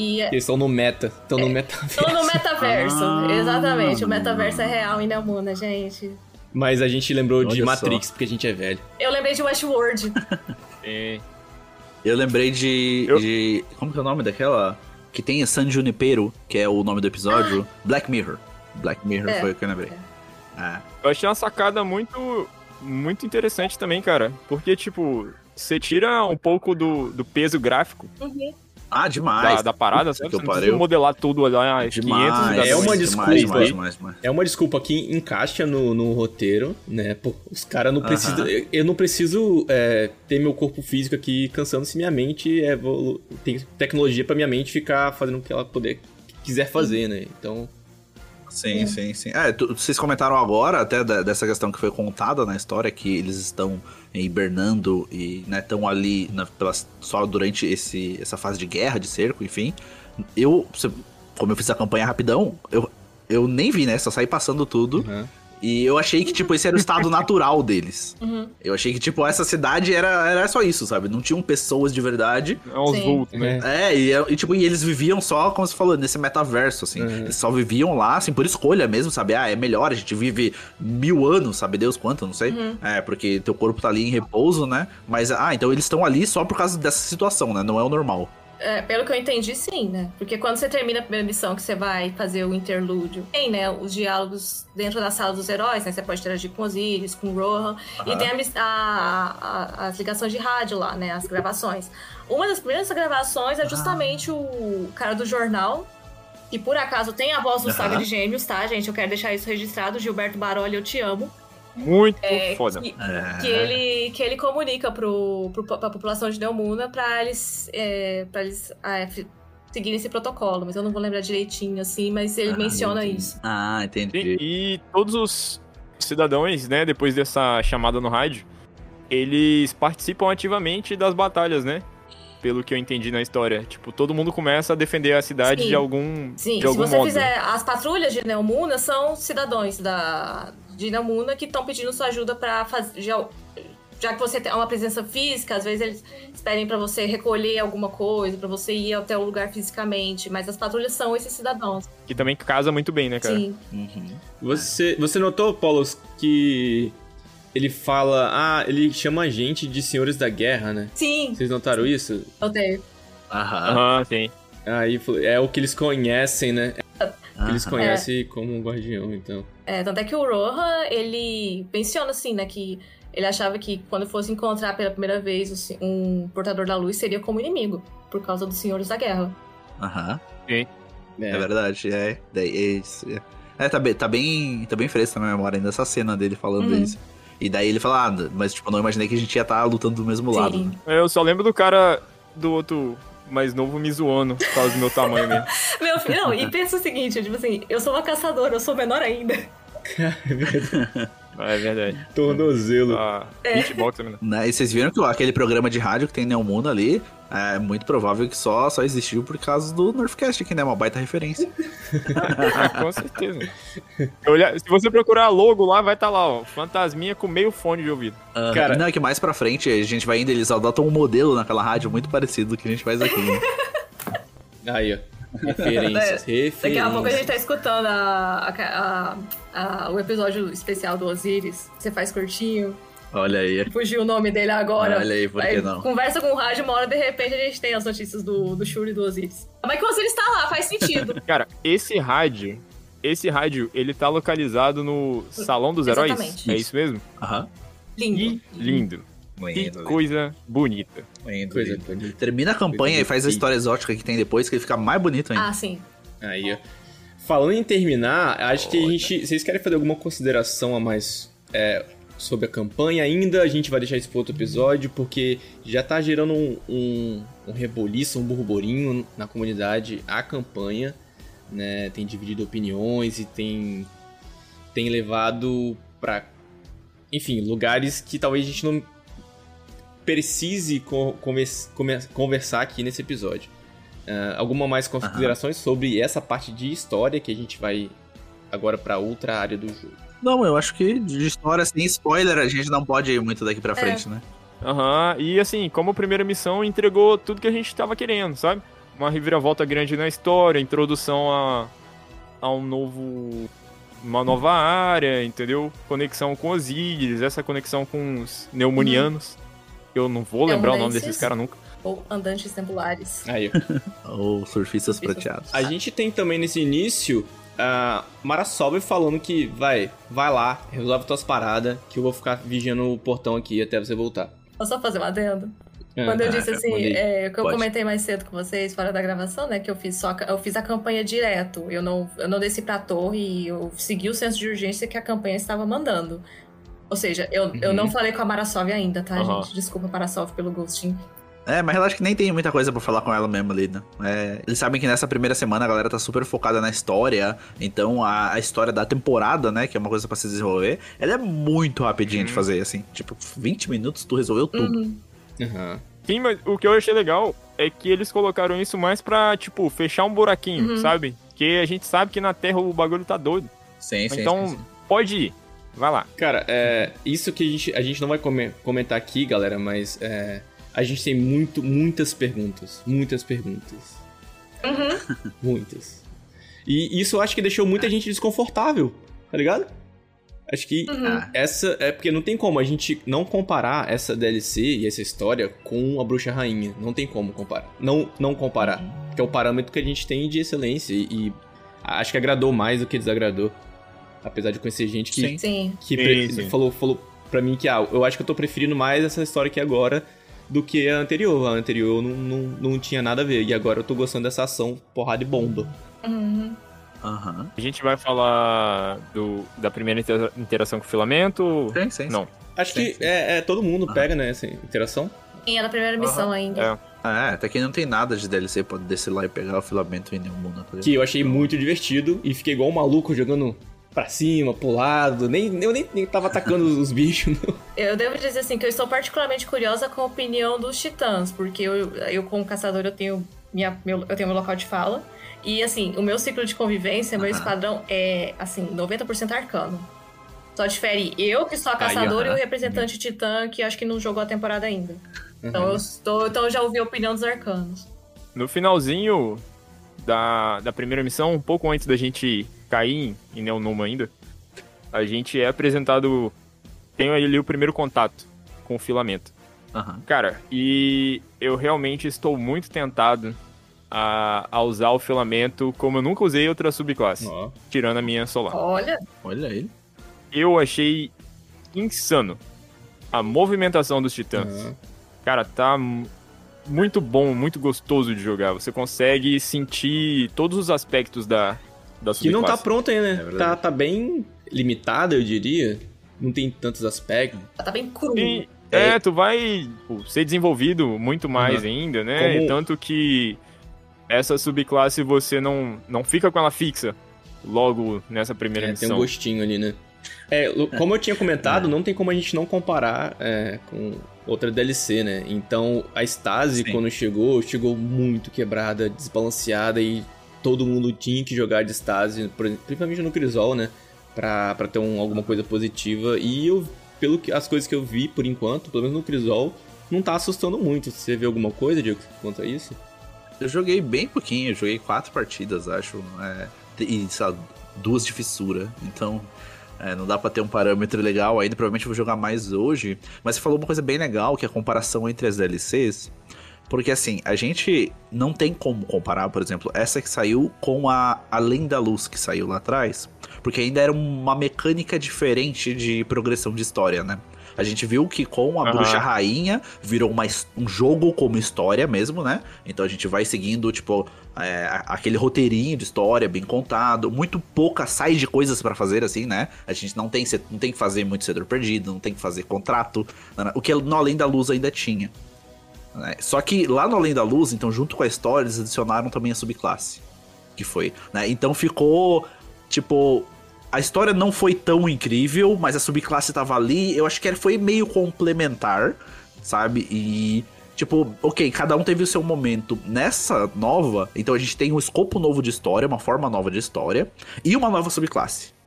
E é- Eles estão no meta. Estão no metaverso. estão no metaverso. Ah. Exatamente. O metaverso é real em Neomuna, gente. Mas a gente lembrou de Olha Matrix, porque a gente é velho. Eu lembrei de Westworld. Sim. Eu lembrei de, Eu- de- Como que é o nome daquela? Que tem San Junipero, que é o nome do episódio. Black Mirror. Black Mirror É. foi o que eu lembrei. É. Eu achei uma sacada muito, muito interessante também, cara. Porque, tipo, você tira um pouco do, do peso gráfico Uhum. Ah, demais. da, da parada, sabe? Você precisa pariu. modelar tudo lá, Demais. 500 cidadãos. É uma desculpa, demais, hein? demais, demais. É uma desculpa que encaixa no, no roteiro, né? Pô, os caras não Aham. precisam. Eu, eu não preciso é, ter meu corpo físico aqui cansando se minha mente é, tem tecnologia pra minha mente ficar fazendo o que ela poder quiser fazer, né? Então. Sim, sim, sim. É, tu- vocês comentaram agora até da- dessa questão que foi contada na história, que eles estão hibernando e estão ali na- pelas- só durante esse, essa fase de guerra, de cerco, enfim. Eu, como eu fiz a campanha rapidão, eu, eu nem vi, né? Só saí passando tudo. aham. E eu achei que, tipo, esse era o estado natural deles. Uhum. Eu achei que, tipo, essa cidade era, era só isso, sabe? Não tinham pessoas de verdade. É uns vultos, né? É. É, e, e, tipo, e eles viviam só, como você falou, nesse metaverso, assim. Uhum. Eles só viviam lá, assim, por escolha mesmo, sabe? Ah, é melhor, a gente vive mil anos, sabe Deus quanto, não sei. Uhum. É, porque teu corpo tá ali em repouso, né? Mas, ah, então eles estão ali só por causa dessa situação, né? Não é o normal. É, pelo que eu entendi, sim, né? Porque quando você termina a primeira missão, que você vai fazer o interlúdio, tem, né, os diálogos dentro da sala dos heróis, né? Você pode interagir com Osiris, com Rohan, e Aham. tem a a- a- as ligações de rádio lá, né? As gravações. Uma das primeiras gravações é justamente o cara do jornal, que por acaso tem a voz do Aham. Saga de Gêmeos, tá, gente? Eu quero deixar isso registrado. Gilberto Baroli, eu te amo. Muito É, foda. que- É. que ele, que ele comunica pro, pro, pra população de Neomuna pra eles, é, pra eles ah, fi- seguirem esse protocolo. Mas eu não vou lembrar direitinho, assim, mas ele Ah, menciona entendi. isso. Ah, entendi. E todos os cidadãos, né, depois dessa chamada no rádio, eles participam ativamente das batalhas, né? Pelo que eu entendi na história. Tipo, todo mundo começa a defender a cidade Sim. de algum, Sim, de se algum você modo. fizer. As patrulhas de Neomuna são cidadãos da, de Neomuna que estão pedindo sua ajuda pra fazer. Já, já que você tem uma presença física, às vezes eles pedem pra você recolher alguma coisa, pra você ir até o lugar fisicamente. Mas as patrulhas são esses cidadãos. Que também casa muito bem, né, cara? Sim. Uhum. Você, você notou, Paulo, que ele fala. Ah, ele chama a gente de senhores da guerra, né? Sim, Vocês notaram isso? tenho. Aham. Aham, sim. Aí é o que eles conhecem, né? É o que eles conhecem como um guardião, então. É, tanto é que o Rohan, ele menciona assim, né, que ele achava que quando fosse encontrar pela primeira vez um portador da luz seria como inimigo, por causa dos senhores da guerra. Aham. É, É verdade, é. Daí, é isso. É, É, tá bem, tá bem, tá bem fresca na memória ainda essa cena dele falando Uhum. isso. E daí ele fala, ah, mas tipo, não imaginei que a gente ia estar lutando do mesmo lado. Sim. né? Eu só lembro do cara do outro mais novo me zoando por causa do meu tamanho mesmo. Meu filho, não, e pensa o seguinte, tipo assim, eu sou uma caçadora, eu sou menor ainda. É verdade. Tornozelo. Ah, É. hitbox também. Né? E vocês viram que aquele programa de rádio que tem Neomundo ali, é muito provável que só, só existiu por causa do Nerfcast, que né, é uma baita referência. Ah, com certeza. Eu olhar- se você procurar logo lá, vai estar lá, ó. Fantasminha com meio fone de ouvido. Ah, Cara- Não, é que mais pra frente a gente vai indo, eles adotam um modelo naquela rádio muito parecido do que a gente faz aqui. né? Aí, ó. Referências, referências. Daqui a pouco a gente tá escutando a, a- a- a- o episódio especial do Osiris. Você faz curtinho. Olha aí. Fugiu o nome dele agora. Olha aí, por que Aí não? Conversa com o rádio, uma hora de repente a gente tem as notícias do, do Shuri e do Osiris. Mas que o Osiris tá lá, faz sentido. Cara, esse rádio, esse rádio, ele tá localizado no Salão dos Heróis. Exatamente. É isso mesmo? Aham. Lindo. Que lindo. Que coisa bonita. Lindo, Coisa lindo. bonita. Termina a campanha Coisa e faz a história exótica que tem depois, que ele fica mais bonito ainda. Ah, sim. Aí, ó. Falando em terminar, acho que a gente. Vocês querem fazer alguma consideração a mais é, sobre a campanha ainda? A gente vai deixar isso para outro episódio, porque já tá gerando um, um, um reboliço, um burburinho na comunidade a campanha. Né? Tem dividido opiniões e tem, tem levado pra. Enfim, lugares que talvez a gente não precise conversar aqui nesse episódio. Ah, alguma mais considerações sobre essa parte de história que a gente vai agora pra outra área do jogo? Não, eu acho que de história sem spoiler a gente não pode ir muito daqui pra frente, né? Aham, e assim, como primeira missão, entregou tudo que a gente tava querendo, sabe? Uma reviravolta grande na história, introdução a, a um novo. uma nova área, entendeu? Conexão com Osíris, essa conexão com os Neumonianos. Eu não vou lembrar o nome desses caras nunca. Ou andantes tempulares. Aí, ó. Ou surfistas prateados. a gente tem também nesse início a Marasobe falando que vai, vai lá, resolve tuas paradas, que eu vou ficar vigiando o portão aqui até você voltar. Posso só fazer um adendo? Quando eu Ah, disse assim, mandei. é, o que eu Pode. comentei mais cedo com vocês, fora da gravação, né? Que eu fiz só a- eu fiz a campanha direto. Eu não, eu não desci pra torre e eu segui o senso de urgência que a campanha estava mandando. Ou seja, eu, eu Uhum. não falei com a Marasov ainda, tá, Aham. gente? Desculpa, Marasov, pelo ghosting. É, mas relaxa que nem tem muita coisa pra falar com ela mesmo ali, né? É, eles sabem que nessa primeira semana a galera tá super focada na história, então a, a história da temporada, né, que é uma coisa pra se desenvolver, ela é muito rapidinha de fazer, assim. Tipo, 20 minutos tu resolveu tudo. Uhum. Sim, mas o que eu achei legal é que eles colocaram isso mais pra, tipo, fechar um buraquinho, Uhum. sabe? Que a gente sabe que na Terra o bagulho tá doido. Sim, então, pode ir. Vai lá. Cara, é, isso que a gente, a gente não vai come- comentar aqui, galera, mas é, a gente tem muito, muitas perguntas. Muitas perguntas. Uhum. Muitas. E isso eu acho que deixou muita gente desconfortável, tá ligado? Acho que Uhum. Ah, essa. É porque não tem como a gente não comparar essa DLC e essa história com a Bruxa Rainha. Não tem como comparar. Não, não comparar. Que é o parâmetro que a gente tem de excelência. E, e acho que agradou mais do que desagradou. Apesar de conhecer gente que, Sim. Sim. que Sim, pre- sim. falou, falou pra mim que ah, eu acho que eu tô preferindo mais essa história aqui agora do que a anterior. A anterior não, não, não tinha nada a ver. E agora eu tô gostando dessa ação porrada e bomba. Uhum. Aham. A gente vai falar do, da primeira intera- interação com o filamento. Sim, sim. Não. Acho Sim, que sim. é, é, todo mundo Aham. pega, né, essa interação. E é na primeira missão ainda. É. É, até que não tem nada de DLC pra descer lá e pegar o filamento em nenhum mundo. Tá? Que eu achei muito divertido e fiquei igual um maluco jogando pra cima, pro lado. Nem, eu nem, nem tava atacando os, os bichos, não. Eu devo dizer assim que eu estou particularmente curiosa com a opinião dos titãs, porque eu, eu como caçador, eu tenho, minha, meu, eu tenho meu local de fala. E assim, o meu ciclo de convivência, meu esquadrão é, assim, 90% arcano. Só difere eu, que sou a caçadora, e o representante titã, que acho que não jogou a temporada ainda. Então, Uhum. eu estou, então eu já ouvi a opinião dos arcanos. No finalzinho da, da primeira missão, um pouco antes da gente cair em, em Neonuma ainda, a gente é apresentado. Tem ali o primeiro contato com o filamento. Aham. Cara, e eu realmente estou muito tentado a, a usar o filamento como eu nunca usei outra subclasse, Ó. tirando a minha solar. Olha, Olha ele. Eu achei insano a movimentação dos titãs. Aham. Cara, tá mu- muito bom, muito gostoso de jogar. Você consegue sentir todos os aspectos da, da Que não tá pronto ainda, né? verdade. tá, tá bem limitada, eu diria. Não tem tantos aspectos. tá bem cru. E, é, tu vai tipo, ser desenvolvido muito mais ainda, né? Como- Tanto que essa subclasse você não, não fica com ela fixa logo nessa primeira É, tem um missão. gostinho ali, né? É, Lu- como eu tinha comentado, não tem como a gente não comparar é, com outra DLC, né? Então, a Stasi, Sim. quando chegou, chegou muito quebrada, desbalanceada e todo mundo tinha que jogar de Stasi, principalmente no Crisol, né? Pra, pra ter um- alguma coisa positiva. E eu, pelo que as coisas que eu vi por enquanto, pelo menos no Crisol, não tá assustando muito. Você vê alguma coisa, Diego, quanto a isso? Eu joguei bem pouquinho, eu joguei quatro partidas, acho. é, e, duas de fissura. Então, é, não dá pra ter um parâmetro legal ainda. Provavelmente eu vou jogar mais hoje. Mas você falou uma coisa bem legal, que é a comparação entre as DLCs. Porque assim, a gente não tem como comparar, por exemplo, essa que saiu com a Além da Luz que saiu lá atrás. Porque ainda era uma mecânica diferente de progressão de história, né? A gente viu que com a Aham. Bruxa Rainha virou uma um jogo como história mesmo, né? Então a gente vai seguindo, tipo, é, aquele roteirinho de história bem contado. Muito pouca sai de coisas pra fazer, assim, né? A gente não tem, não tem que fazer muito cedor perdido, não tem que fazer contrato. O que no Além da Luz ainda tinha. Né? Só que lá no Além da Luz, então, junto com a história, eles adicionaram também a subclasse. Que foi, né? Então ficou, tipo... A história não foi tão incrível, mas a subclasse tava ali. Eu acho que foi meio complementar, sabe? E... Tipo, ok, cada um teve o seu momento. Nessa nova, então a gente tem um escopo novo de história, uma forma nova de história, e uma nova subclasse.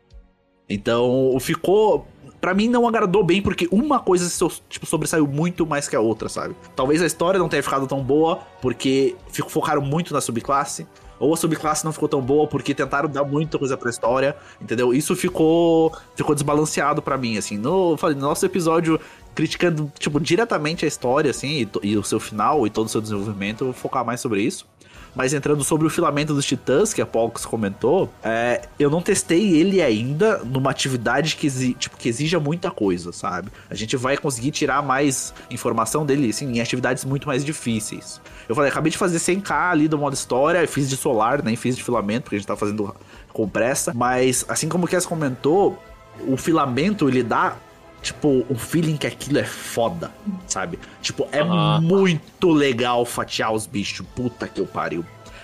Então, ficou. Pra mim não agradou bem, porque uma coisa tipo, sobressaiu muito mais que a outra, sabe? Talvez a história não tenha ficado tão boa, porque focaram muito na subclasse. Ou a subclasse não ficou tão boa porque tentaram dar muita coisa pra história, entendeu? Isso ficou ficou desbalanceado pra mim, assim. No, no nosso episódio criticando, tipo, diretamente a história, assim, e, e o seu final e todo o seu desenvolvimento, eu vou focar mais sobre isso. Mas entrando sobre o filamento dos titãs, que a Pox comentou, é, eu não testei ele ainda numa atividade que, exi- tipo, que exija muita coisa, sabe? A gente vai conseguir tirar mais informação dele, assim, em atividades muito mais difíceis. Eu falei, acabei de fazer 100k ali do modo história, fiz de solar, nem fiz de filamento, porque a gente tá fazendo com pressa. Mas, assim como o Cass comentou, o filamento, ele dá tipo, um feeling que aquilo é foda, sabe? Tipo, é muito legal fatiar os bichos. Puta que eu pariu.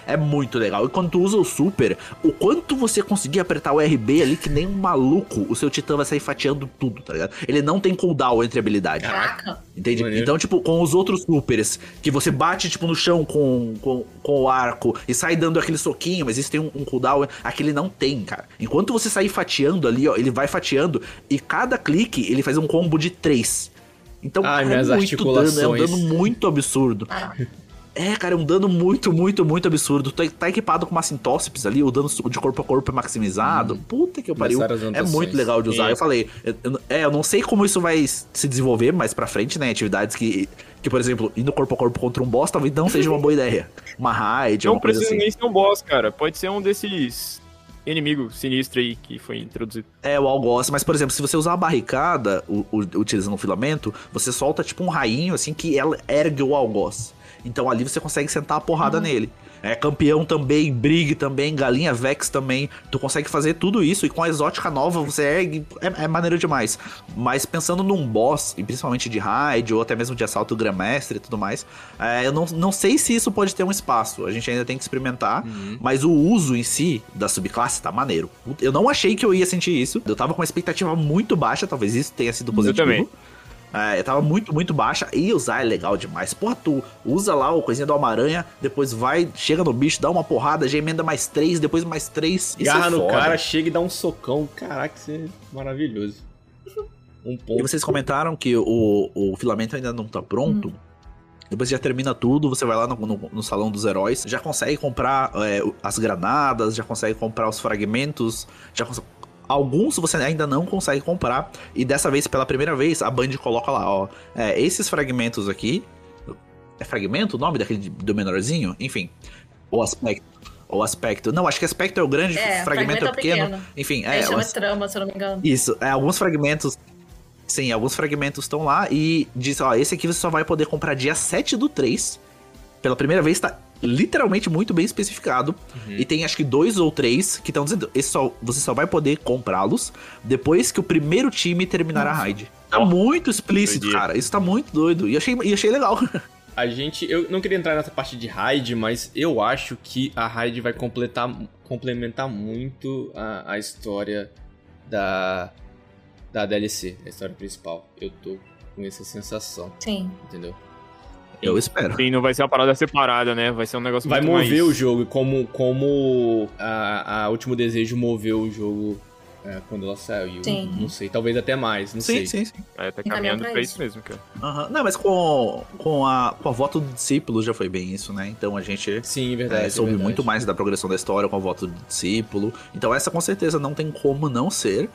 É muito legal. E quando tu usa o super, o quanto você conseguir apertar o RB ali que nem um maluco, o seu titã vai sair fatiando tudo, tá ligado? Ele não tem cooldown entre habilidade. Caraca. Entende? Maneiro. Então, tipo, com os outros supers, que você bate, tipo, no chão com, com, com o arco e sai dando aquele soquinho, mas isso tem um, um cooldown, aquele não tem, cara. Enquanto você sair fatiando ali, ó, ele vai fatiando e cada clique ele faz um combo de três. Então, Ai, cara, é minhas muito dano, é um dano muito absurdo. É, cara, é um dano muito, muito, muito absurdo. Tu tá equipado com uma sintóceps ali, o dano de corpo a corpo é maximizado. Puta que eu pariu. É muito legal de usar. É. Eu falei, eu, eu- é, eu não sei como isso vai se desenvolver mais pra frente, né? Atividades que, que por exemplo, indo corpo a corpo contra um boss talvez não seja uma boa ideia. Uma raid, Não precisa assim. nem ser um boss, cara. Pode ser um desses inimigos sinistros aí que foi introduzido. É, o algoz. Mas, por exemplo, se você usar a barricada, o, o- utilizando o filamento, você solta tipo um rainho, assim, que ela ergue o algoz. Então ali você consegue sentar a porrada nele. É, campeão também, Brig também, Galinha Vex também. Tu consegue fazer tudo isso e com a exótica nova você ergue. É, é maneiro demais. Mas pensando num boss, e principalmente de raid ou até mesmo de assalto Grandmestre e tudo mais, é, eu não, não sei se isso pode ter um espaço. A gente ainda tem que experimentar. Mas o uso em si da subclasse tá maneiro. Eu não achei que eu ia sentir isso. Eu tava com uma expectativa muito baixa, talvez isso tenha sido positivo. também. É, tava muito, muito baixa. E usar é legal demais. Porra, tu usa lá o coisinha do Homem-Aranha, depois vai, chega no bicho, dá uma porrada, já emenda mais três, depois mais três. Isso Garra é no foda. cara, chega e dá um socão. Caraca, isso é maravilhoso. Um E ponto. vocês comentaram que o, o filamento ainda não tá pronto. Depois já termina tudo, você vai lá no, no- no salão dos heróis, já consegue comprar é, as granadas, já consegue comprar os fragmentos, já cons- Alguns você ainda não consegue comprar. E dessa vez, pela primeira vez, a Band coloca lá, ó. É, esses fragmentos aqui. É fragmento o nome daquele do menorzinho? Enfim. O aspecto. O aspecto. Não, acho que aspecto é o grande, É, fragmento, fragmento é é o pequeno. pequeno. Enfim, É, é. chama o de trama, se eu não me engano. isso, é, alguns fragmentos. Sim, alguns fragmentos estão lá e diz, ó, esse aqui você só vai poder comprar dia 7 do 3. Pela primeira vez tá literalmente muito bem especificado. E tem acho que dois ou três que estão dizendo, esse só, você só vai poder comprá-los depois que o primeiro time terminar a raid. Tá Ó, muito explícito, doideira. cara. Isso tá muito doido. E achei, e achei legal. A gente. Eu não queria entrar nessa parte de raid, mas eu acho que a raid vai completar, complementar muito a, a história da. Da DLC, a história principal. Eu tô com essa sensação, Sim. entendeu? Eu espero. Sim, não vai ser uma parada separada, né? Vai ser um negócio Vai muito mover mais... o jogo, como, como a, a Último Desejo moveu o jogo é, quando ela saiu. Sim. Não sei, talvez até mais, não Sim, sei. sim, sim. É, tá Encaminhando caminhando pra isso. isso mesmo, cara. Aham. Não, mas com, com, a, com a voto do discípulo já foi bem isso, né? Então a gente Sim, É, verdade. soube verdade. muito mais da progressão da história com a voto do discípulo. Então essa com certeza não tem como não ser.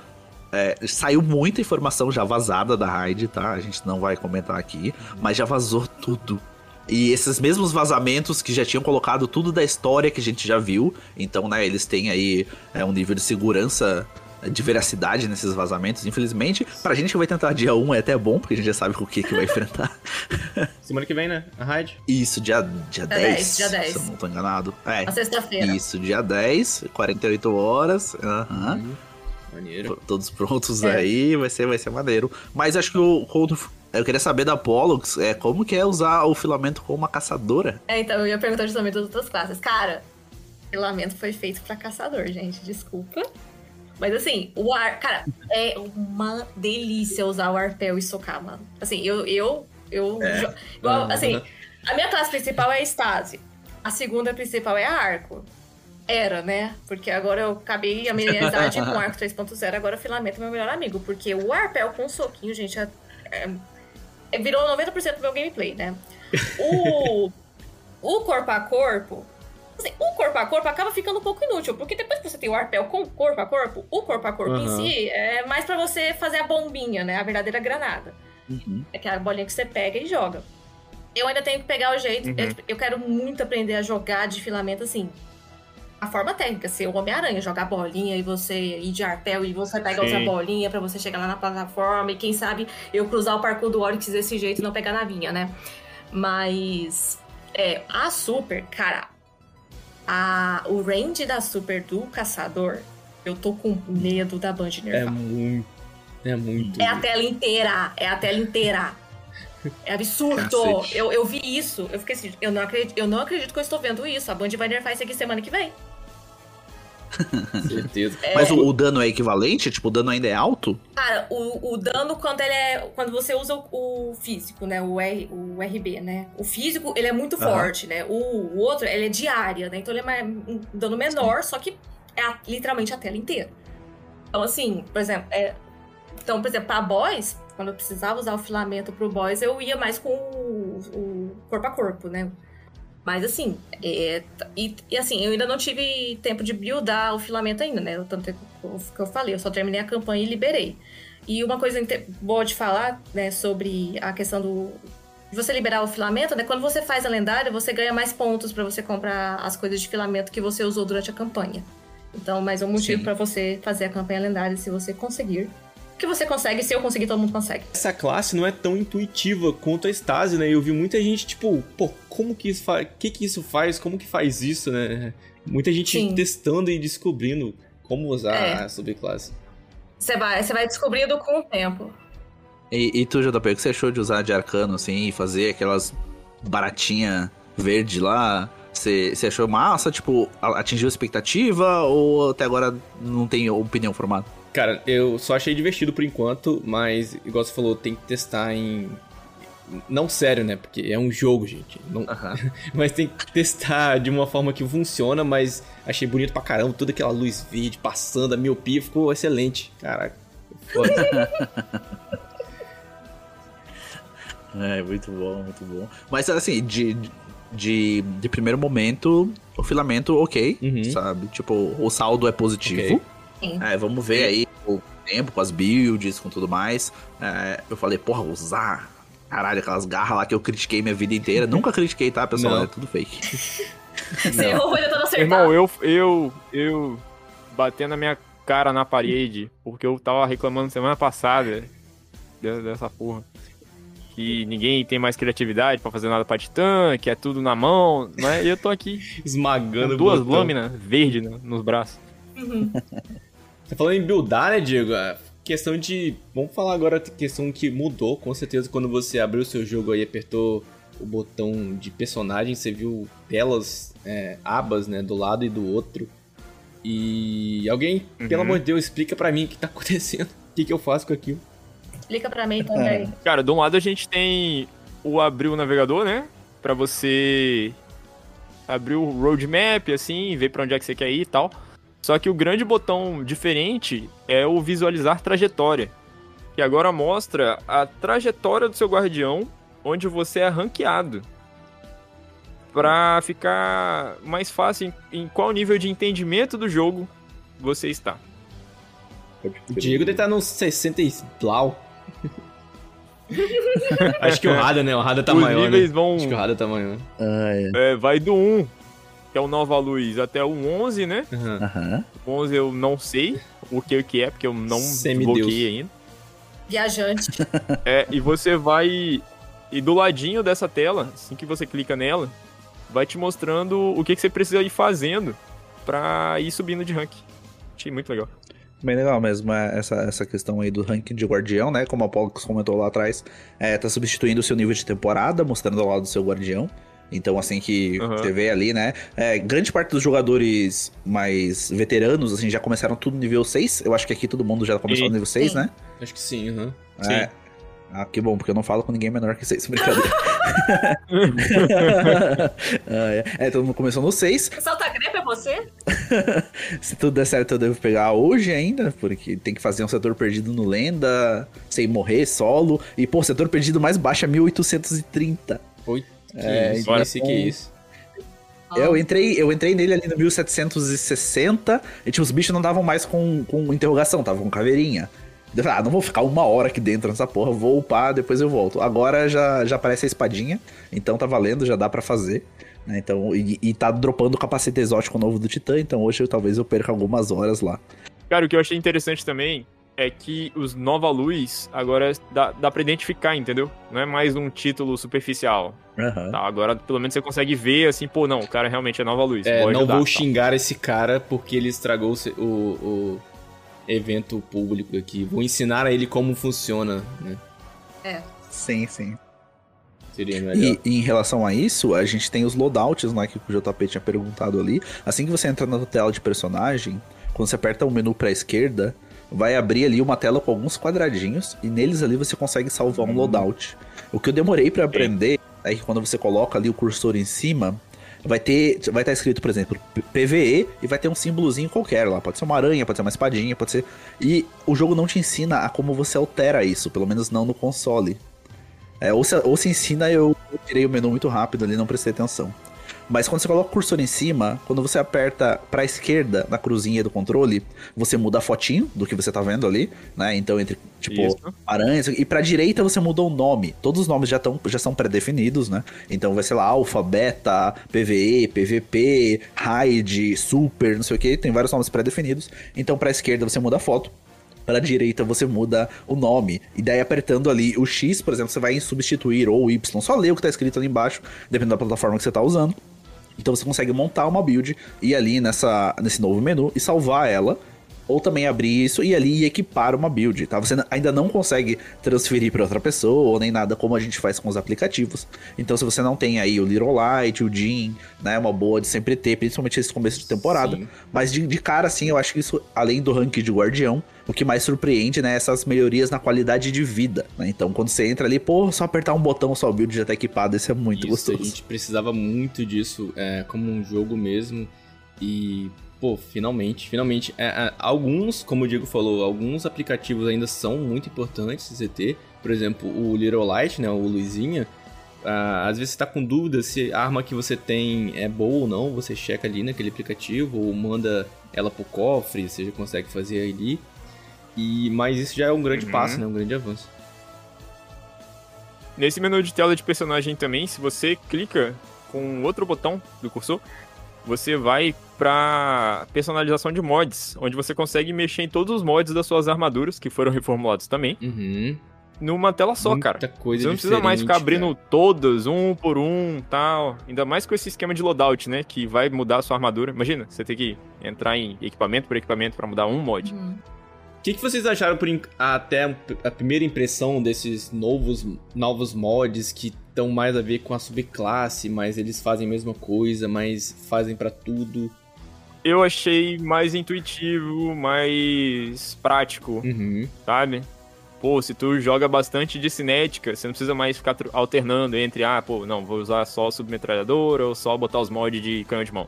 É, saiu muita informação já vazada da raid, tá? A gente não vai comentar aqui, mas já vazou tudo. E esses mesmos vazamentos que já tinham colocado tudo da história que a gente já viu. Então, né, eles têm aí é, um nível de segurança, de veracidade nesses vazamentos. Infelizmente, pra gente que vai tentar dia 1 é até bom, porque a gente já sabe com o que, que vai enfrentar. Semana que vem, né? A raid. Isso, dia, dia 10, 10, dia 10. se eu não tô enganado. É, Na sexta-feira. isso, dia 10, 48 horas. Aham. Uhum. Maneiro. Todos prontos É. aí, vai ser, vai ser maneiro. Mas acho que o. quando- eu queria saber da Pollux, é como que é usar o filamento como uma caçadora. É, então eu ia perguntar justamente das outras classes. Cara, o filamento foi feito pra caçador, gente. Desculpa. Mas assim, o ar. Cara, é uma delícia usar o arpel e socar, mano. Assim, eu. eu, eu jo- igual, Aham. assim, a minha classe principal é a Stasi. A segunda principal é a Arco. Era, né? Porque agora eu acabei a minha amizade com o Arco 3.0, agora o filamento é meu melhor amigo. Porque o arpel com soquinho, gente, é, é- é- virou 90% do meu gameplay, né? O, o corpo a corpo. assim, o corpo a corpo acaba ficando um pouco inútil, porque depois que você tem o arpel com corpo a corpo, o corpo a corpo Aham. em si é mais pra você fazer a bombinha, né? A verdadeira granada. Uhum. É aquela bolinha que você pega e joga. Eu ainda tenho que pegar o jeito. Uhum. Eu, eu quero muito aprender a jogar de filamento assim. A forma técnica, ser o Homem-Aranha, jogar bolinha e você ir de arpel e você pega Sim. outra bolinha pra você chegar lá na plataforma e quem sabe eu cruzar o parkour do Oryx desse jeito e não pegar na vinha, né? Mas é, a Super, cara, a, o range da Super do caçador, eu tô com medo da Band É nerfar. muito. É muito. É a tela inteira. É a tela inteira. É absurdo. Eu, eu vi isso. Eu fiquei assim, eu não, acredito, eu não acredito que eu estou vendo isso. A Band vai nerfar isso aqui semana que vem. certeza. É, Mas o, o dano é equivalente? Tipo, o dano ainda é alto? Cara, o, o dano quando ele é. Quando você usa o, o físico, né? O, R, o RB, né? O físico, ele é muito Aham. forte, né? O, o outro, ele é de área, né? Então ele é mais- um dano menor, só que é a- literalmente a tela inteira. Então, assim, por exemplo, é, então, por exemplo, pra boys, quando eu precisava usar o filamento pro boys, eu ia mais com o, o corpo a corpo, né? Mas assim, é, e, e assim, eu ainda não tive tempo de buildar o filamento ainda, né? O Tanto que eu, que eu falei, eu só terminei a campanha e liberei. E uma coisa boa de falar, né, sobre a questão do. De você liberar o filamento, né? Quando você faz a lendária, você ganha mais pontos pra você comprar as coisas de filamento que você usou durante a campanha. Então, mais um motivo pra você fazer a campanha lendária se você conseguir. Que você consegue, se eu conseguir, todo mundo consegue. Essa classe não é tão intuitiva quanto a Stasi, né? Eu vi muita gente, tipo, pô, como que isso faz? O que que isso faz? Como que faz isso, né? Muita gente Sim. testando e descobrindo como usar É. a subclasse. Você vai, você vai descobrindo com o tempo. E, e tu, JP, o que você achou de usar de arcano, assim, e fazer aquelas baratinha verde lá? Você, você achou massa? Tipo, a- atingiu a expectativa? Ou até agora não tem opinião formada? Cara, eu só achei divertido por enquanto, mas, igual você falou, tem que testar em. Não sério, né? Porque é um jogo, gente. Não- Mas tem que testar de uma forma que funciona, mas achei bonito pra caramba. Toda aquela luz verde passando, a miopia ficou excelente. Caraca. É, muito bom, muito bom. Mas assim, de, de, de primeiro momento, o filamento ok, Uhum. sabe? Tipo, o saldo é positivo. Ok. É, vamos ver aí o tempo, com as builds, com tudo mais. É, eu falei, porra, usar. Caralho, aquelas garras lá que eu critiquei minha vida inteira. Nunca critiquei, tá, pessoal? Não. É tudo fake. Você errou, foi tentando acertar. Irmão, eu, eu, eu batendo a minha cara na parede, porque eu tava reclamando semana passada de- dessa porra. Que ninguém tem mais criatividade pra fazer nada pra titã, que é tudo na mão, né? E eu tô aqui Esmagando duas botão. lâminas verdes no- nos braços. Uhum. Tá falando em buildar, né, Diego? A questão de. Vamos falar agora a questão que mudou, com certeza, quando você abriu o seu jogo aí, apertou o botão de personagem, você viu belas é, abas, né, do lado e do outro. E alguém, pelo Uhum. amor de Deus, explica pra mim o que tá acontecendo. O que, que eu faço com aquilo? Explica pra mim também. Cara, de um lado a gente tem o abrir o navegador, né? Pra você abrir o roadmap, assim, ver pra onde é que você quer ir e tal. Só que o grande botão diferente é o visualizar trajetória. Que agora mostra a trajetória do seu guardião, onde você é ranqueado. Pra ficar mais fácil em, em qual nível de entendimento do jogo você está. O Diego deve estar no 60 e blau. Acho que o Rada, né? O Rada tá Os maior, níveis né? vão Acho que o Rada tá maior. Ah, é. É, vai do 1, que é o Nova Luz, até o 11, né? Aham. O 11 eu não sei o que, que é, porque eu não Semideus. desbloqueei ainda. Viajante. É, e você vai... E do ladinho dessa tela, assim que você clica nela, vai te mostrando o que, que você precisa ir fazendo pra ir subindo de rank. Achei muito legal. Bem legal mesmo, é, essa, essa questão aí do ranking de guardião, né? Como a Pollux comentou lá atrás, é, tá substituindo o seu nível de temporada, mostrando ao lado do seu guardião. Então, assim que Aham. você vê ali, né? é, grande parte dos jogadores mais veteranos, assim, já começaram tudo no nível 6. Eu acho que aqui todo mundo já começou E- no nível 6, Sim. né? Acho que sim, aham. É. Ah, que bom, porque eu não falo com ninguém menor que 6, brincadeira. Ah, é. é, todo mundo começou no 6. Salta crepe é você? Se tudo der certo, eu devo pegar hoje ainda, porque tem que fazer um setor perdido no Lenda, sem morrer, solo. E, pô, setor perdido mais baixo é 1830. Oi. Que É, isso? bora. Que é isso. Eu entrei, eu entrei nele ali no 1760, e tipo, os bichos não davam mais com, com interrogação, estavam com caveirinha. Eu falei, ah, não vou ficar uma hora aqui dentro nessa porra, vou upar, depois eu volto. Agora já, já aparece a espadinha, então tá valendo, já dá pra fazer. né? Então, e, e tá dropando o capacete exótico novo do Titã, então hoje eu, talvez eu perca algumas horas lá. Cara, o que eu achei interessante também é que os Nova Luz agora dá, dá pra identificar, entendeu? Não é mais um título superficial. Aham. Tá, agora pelo menos você consegue ver assim, pô, não, o cara realmente é Nova Luz. É, vou não ajudar, vou tá. xingar esse cara porque ele estragou o, o- evento público aqui. Vou ensinar a ele como funciona, né? É. Sim, sim. Seria melhor. E em relação a isso, a gente tem os loadouts, né, que o JP tinha perguntado ali. Assim que você entra na tela de personagem, quando você aperta o menu pra esquerda, vai abrir ali uma tela com alguns quadradinhos e neles ali você consegue salvar um loadout. O que eu demorei pra aprender é que quando você coloca ali o cursor em cima, vai ter, vai estar escrito, por exemplo, PVE e vai ter um símbolozinho qualquer lá. Pode ser uma aranha, pode ser uma espadinha, pode ser. E o jogo não te ensina a como você altera isso, pelo menos não no console. É, ou, se, ou se ensina, eu eu tirei o menu muito rápido ali, não prestei atenção. Mas quando você coloca o cursor em cima, quando você aperta pra esquerda na cruzinha do controle, você muda a fotinho do que você tá vendo ali, né? Então, entre, tipo, Isso. aranhas. E pra direita você muda o nome. Todos os nomes já, tão, já são pré-definidos, né? Então vai ser lá Alpha, Beta, PVE, PVP, Raid, Super, não sei o que. Tem vários nomes pré-definidos. Então pra esquerda você muda a foto. Para a direita você muda o nome. E daí apertando ali o X, por exemplo, você vai em substituir ou o Y. Só lê o que tá escrito ali embaixo, dependendo da plataforma que você tá usando. Então você consegue montar uma build e ali nessa, nesse novo menu e salvar ela. Ou também abrir isso e ali equipar uma build, tá? Você ainda não consegue transferir para outra pessoa ou nem nada como a gente faz com os aplicativos. Então se você não tem aí o Little Light, o Jean, né? Uma boa de sempre ter, principalmente esse começo de temporada. Sim. Mas de, de cara, assim, eu acho que isso, além do ranking de guardião, o que mais surpreende, né, essas melhorias na qualidade de vida, né? Então, quando você entra ali, pô, só apertar um botão, só o build já tá equipado, isso é muito Isso, gostoso. A gente precisava muito disso é, como um jogo mesmo. E, pô, finalmente, finalmente. é, é, alguns, como o Diego falou, alguns aplicativos ainda são muito importantes de você ter. Por exemplo, o Little Light, né? O Luizinha. ah, às vezes você tá com dúvida se a arma que você tem é boa ou não. Você checa ali naquele aplicativo ou manda ela pro cofre, você já consegue fazer ali. E, mas isso já é um grande Uhum. passo, né? Um grande avanço. Nesse menu de tela de personagem também, se você clica com outro botão do cursor, você vai pra personalização de mods, onde você consegue mexer em todos os mods das suas armaduras, que foram reformulados também, Uhum. numa tela só, Muita cara. coisa Você não precisa mais ficar abrindo todas, um por um, tal. Ainda mais com esse esquema de loadout, né? Que vai mudar a sua armadura. Imagina, você tem que entrar em equipamento por equipamento pra mudar um mod. Uhum. O que, que vocês acharam por até a primeira impressão desses novos, novos mods que estão mais a ver com a subclasse, mas eles fazem a mesma coisa, mas fazem pra tudo? Eu achei mais intuitivo, mais prático, Uhum. sabe? Pô, se tu joga bastante de cinética, você não precisa mais ficar alternando entre, ah, pô, não, vou usar só submetralhadora ou só botar os mods de canhão de mão.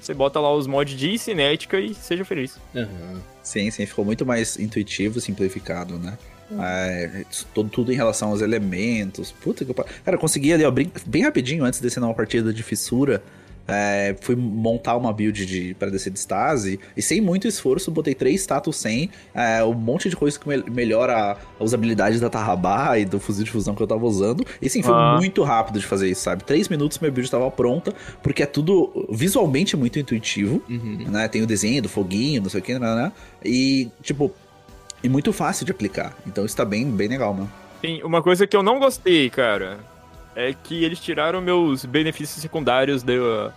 Você bota lá os mods de cinética e seja feliz. Aham. Sim, sim, ficou muito mais intuitivo, simplificado, né? É, tudo, tudo em relação aos elementos. Puta que pariu. Cara, eu consegui ali, ó, bem, bem rapidinho, antes de descer numa partida de fissura. É, fui montar uma build de, pra descer de stase e sem muito esforço botei três status 100, é, um monte de coisa que me- melhora a usabilidade da Tarrabá e do fuzil de fusão que eu tava usando. E sim, foi Ah. muito rápido de fazer isso, sabe? Três minutos minha build tava pronta, porque é tudo visualmente muito intuitivo Uhum. né? Tem o desenho do foguinho, não sei o que, né, né? E, tipo, e muito fácil de aplicar. Então isso tá bem, bem legal, mano. Tem uma coisa que eu não gostei, cara, é que eles tiraram meus benefícios secundários do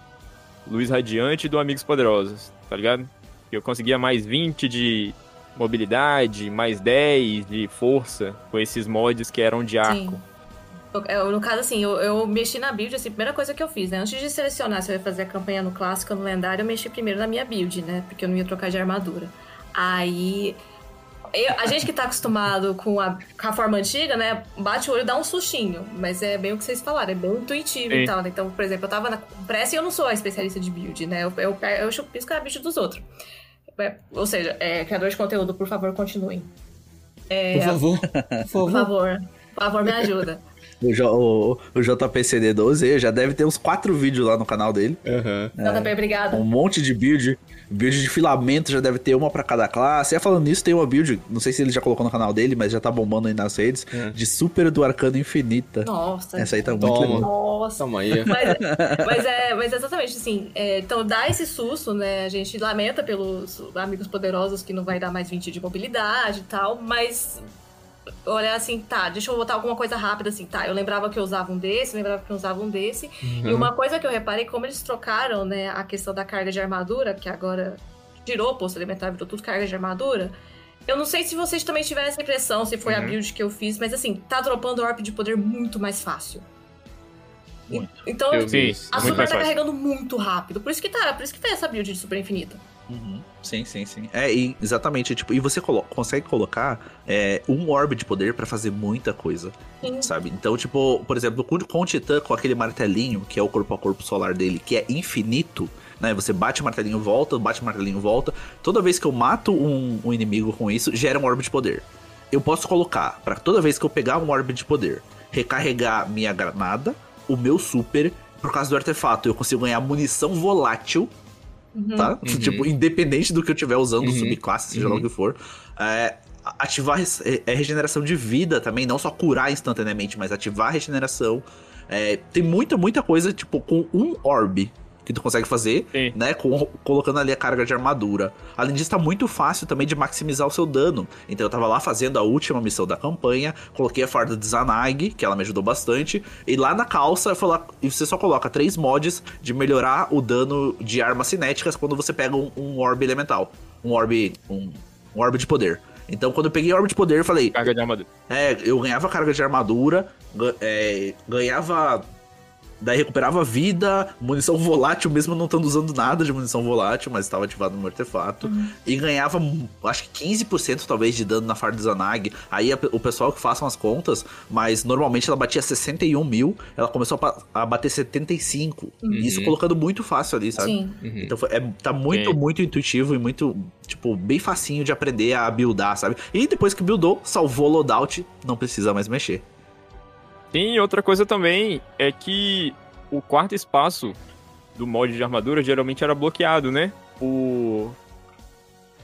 Luz Radiante e do Amigos Poderosos, tá ligado? Eu conseguia mais 20 de mobilidade, mais 10 de força com esses mods que eram de arco. Sim. Eu- no caso, assim, eu, eu mexi na build, assim, a primeira coisa que eu fiz, né? Antes de selecionar se eu ia fazer a campanha no clássico ou no lendário, eu mexi primeiro na minha build, né? Porque eu não ia trocar de armadura. Aí. Eu- a gente que tá acostumado com a, com a forma antiga, né? Bate o olho e dá um sustinho. Mas é bem o que vocês falaram, é bem intuitivo Sim. e tal. né? Então, por exemplo, eu tava na pressa e eu não sou a especialista de build, né? Eu, eu, eu chupisco a build dos outros. É, ou seja, é, criador de conteúdo, por favor, continuem. Por favor, por Por favor. favor, por favor, me ajuda. O, J- o, o JPCD12 já deve ter uns quatro vídeos lá no canal dele. Aham. JP, obrigada. Um monte de build. Build de filamento já deve ter uma pra cada classe. E falando nisso, tem uma build, não sei se ele já colocou no canal dele, mas já tá bombando aí nas redes, É. de Super do Arcano Infinita. Nossa. Essa aí tá muito legal. Nossa. Toma aí. Mas, mas é, mas exatamente assim, é, então dá esse susto, né? A gente lamenta pelos amigos poderosos que não vai dar mais 20 de mobilidade e tal, mas olhar assim, tá, deixa eu botar alguma coisa rápida assim, tá? Eu lembrava que eu usava um desse, lembrava que eu usava um desse. E uma coisa que eu reparei, como eles trocaram, né, a questão da carga de armadura, que agora tirou o posto elementar, virou tudo carga de armadura. Eu não sei se vocês também tiveram essa impressão, se foi a Uhum. build que eu fiz, mas assim, tá dropando orb de poder muito mais fácil. Muito. Então, Eu vi Sim, isso. a muito Super tá fácil. carregando muito rápido. Por isso que tá, por isso que tem essa build de Super Infinita. Uhum. Sim, sim, sim. É, e exatamente, tipo, e você colo- consegue colocar é, um orbe de poder pra fazer muita coisa, Sim. sabe? Então, tipo, por exemplo, com, o Titã, com aquele martelinho, que é o corpo a corpo solar dele, que é infinito, né? Você bate o martelinho, volta, bate o martelinho, volta. Toda vez que eu mato um, um inimigo com isso, gera um orbe de poder. Eu posso colocar, pra toda vez que eu pegar um orbe de poder, recarregar minha granada, o meu super, por causa do artefato, eu consigo ganhar munição volátil Uhum. tá? Uhum. Tipo, independente do que eu tiver usando, Uhum. subclasse, seja lá Uhum. o que for. É, ativar é, é regeneração de vida também, não só curar instantaneamente, mas ativar a regeneração. É, tem muita, muita coisa, tipo, com um orb que tu consegue fazer, Sim. né? com- colocando ali a carga de armadura. Além disso, tá muito fácil também de maximizar o seu dano. Então eu tava lá fazendo a última missão da campanha, coloquei a farda de Zanag, que ela me ajudou bastante. E lá na calça, foi lá- e você só coloca três mods de melhorar o dano de armas cinéticas quando você pega um, um orb elemental. Um orb. Um, um orb de poder. Então, quando eu peguei orb de poder, eu falei, Carga de armadura. é, eu ganhava carga de armadura, é, ganhava. Daí recuperava vida, munição volátil, mesmo não estando usando nada de munição volátil, mas estava ativado no artefato. E ganhava, acho que 15% talvez de dano na Farda Zanag. Aí a- o pessoal que façam as contas, mas normalmente ela batia 61 mil, ela começou a, a bater 75. Isso colocando muito fácil ali, sabe? Sim. Uhum. Então foi- é, tá muito, Sim. muito intuitivo e muito, tipo, bem facinho de aprender a buildar, sabe? E depois que buildou, salvou o loadout, não precisa mais mexer. Tem outra coisa também, é que o quarto espaço do mod de armadura geralmente era bloqueado, né? Por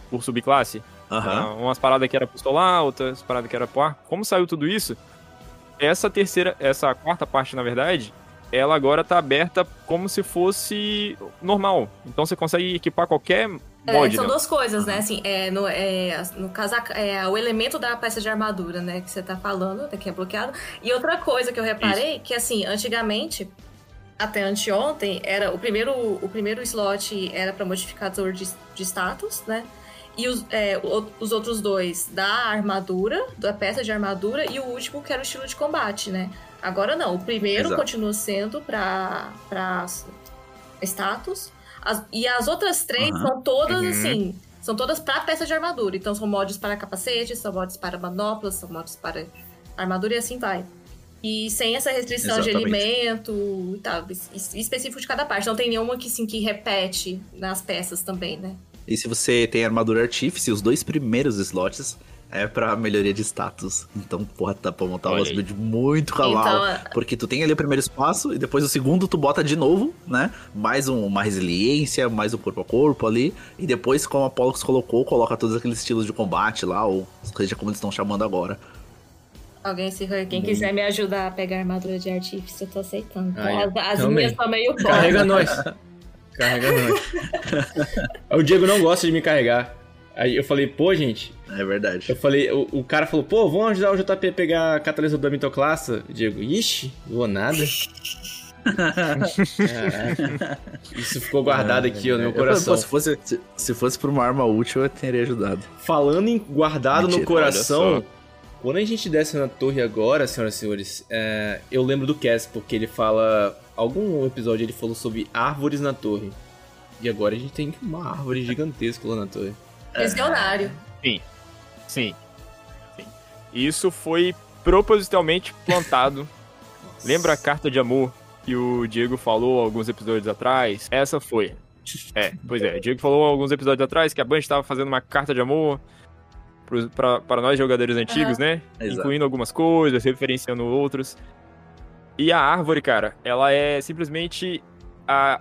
por subclasse. Ah, umas paradas que era pro solar, outras paradas que era pro ar. Como saiu tudo isso, essa terceira, essa quarta parte, na verdade, ela agora tá aberta como se fosse normal. Então você consegue equipar qualquer É, são né? duas coisas, né? Assim, é, no, é, no é o elemento da peça de armadura, né? Que você tá falando, até que é bloqueado. E outra coisa que eu reparei, que assim, antigamente, até anteontem, era o primeiro, o primeiro slot era para modificador de, de status, né? E os, é, o- os outros dois da armadura, da peça de armadura, e o último que era o estilo de combate, né? Agora não, o primeiro Exato. continua sendo pra, pra status. As- e as outras três Aham. são todas Uhum. assim. São todas pra peça de armadura. Então são mods para capacete, são mods para manoplas, são mods para armadura e assim vai. E sem essa restrição de Exatamente. alimento e tal, es- específico de cada parte. Não tem nenhuma que sim que repete nas peças também, né? E se você tem armadura artífice, os dois primeiros slots é pra melhoria de status. Então, porra, dá pra montar Olha umas aí. build muito cavalo. Então, é- Porque tu tem ali o primeiro espaço e depois o segundo tu bota de novo, né? Mais um- uma resiliência, mais um corpo a corpo ali. E depois, como a Pollux colocou, coloca todos aqueles estilos de combate lá, ou seja como eles estão chamando agora. Alguém, se quem quiser me ajudar a pegar armadura de artífice, eu tô aceitando. Aí, as as também. minhas estão meio Carrega pobres. nós. Carrega nós. o Diego não gosta de me carregar. Aí eu falei, pô, gente. É verdade. Eu falei, o, o cara falou, pô, vamos ajudar o JP a pegar a catalisador da mitoclassa. Diego, ixi, não vou nada. Caraca. Isso ficou guardado aqui, ó, no meu Eu coração. pô, se, fosse, se, se fosse pra uma arma útil, eu teria ajudado. Falando em guardado no Mentira, coração, olha só. quando a gente desce na torre agora, senhoras e senhores, é, eu lembro do Cass, porque ele fala. Algum episódio ele falou sobre árvores na torre. E agora a gente tem uma árvore gigantesca lá na torre. Visionário. Sim. Sim. Isso foi propositalmente plantado. Lembra a carta de amor que o Diego falou alguns episódios atrás? Essa foi. É, pois é. O Diego falou alguns episódios atrás que a Band estava fazendo uma carta de amor para nós jogadores antigos, né? Exato. Incluindo algumas coisas, referenciando outros. E a árvore, cara, ela é simplesmente a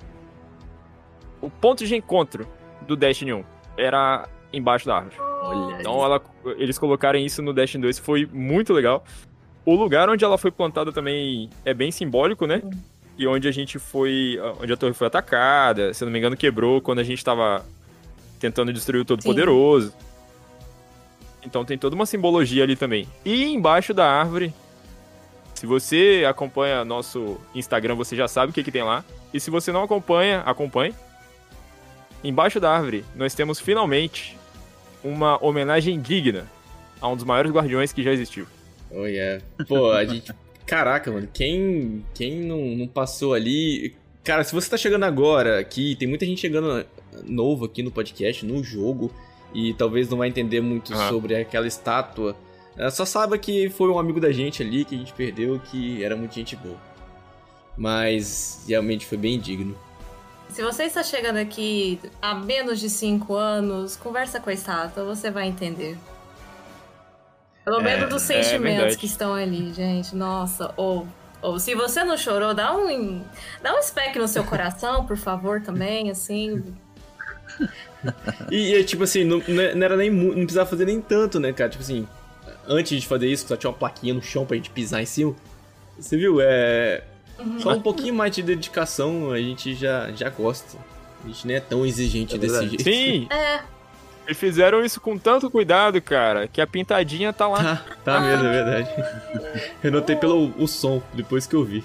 o ponto de encontro do Destiny 1. Era embaixo da árvore. Olha Então ela, eles colocarem isso no Destiny 2 foi muito legal. O lugar onde ela foi plantada também é bem simbólico, né? E onde a gente foi. Onde a torre foi atacada, se não me engano, quebrou quando a gente tava tentando destruir o Todo-Poderoso. Então tem toda uma simbologia ali também. E embaixo da árvore, se você acompanha nosso Instagram, você já sabe o que, que tem lá. E se você não acompanha, acompanhe. Embaixo da árvore, nós temos finalmente uma homenagem digna a um dos maiores guardiões que já existiu. Oh, yeah. Pô, a gente. Caraca, mano, quem, quem não, não passou ali. Cara, se você tá chegando agora aqui, tem muita gente chegando novo aqui no podcast, no jogo, e talvez não vai entender muito Aham. sobre aquela estátua. É, Só saiba que foi um amigo da gente ali que a gente perdeu, que era muito gente boa. Mas realmente foi bem digno. Se você está chegando aqui há menos de 5 anos, conversa com a estátua, você vai entender. Pelo É, menos dos é sentimentos verdade. que estão ali, gente. Nossa, ou. Ou se você não chorou, dá um, dá um spec no seu coração, por favor, também, assim. E, e, tipo assim, não, não é- era nem não precisava fazer nem tanto, né, cara? Tipo assim, antes de fazer isso, só tinha uma plaquinha no chão pra gente pisar em cima. Você viu? É. Só um pouquinho mais de dedicação a gente já, já gosta. A gente nem é tão exigente É desse jeito. Sim, É, eles fizeram isso com tanto cuidado, cara, que a pintadinha tá lá. Tá, tá mesmo, é verdade. Eu notei pelo o som, depois que eu vi.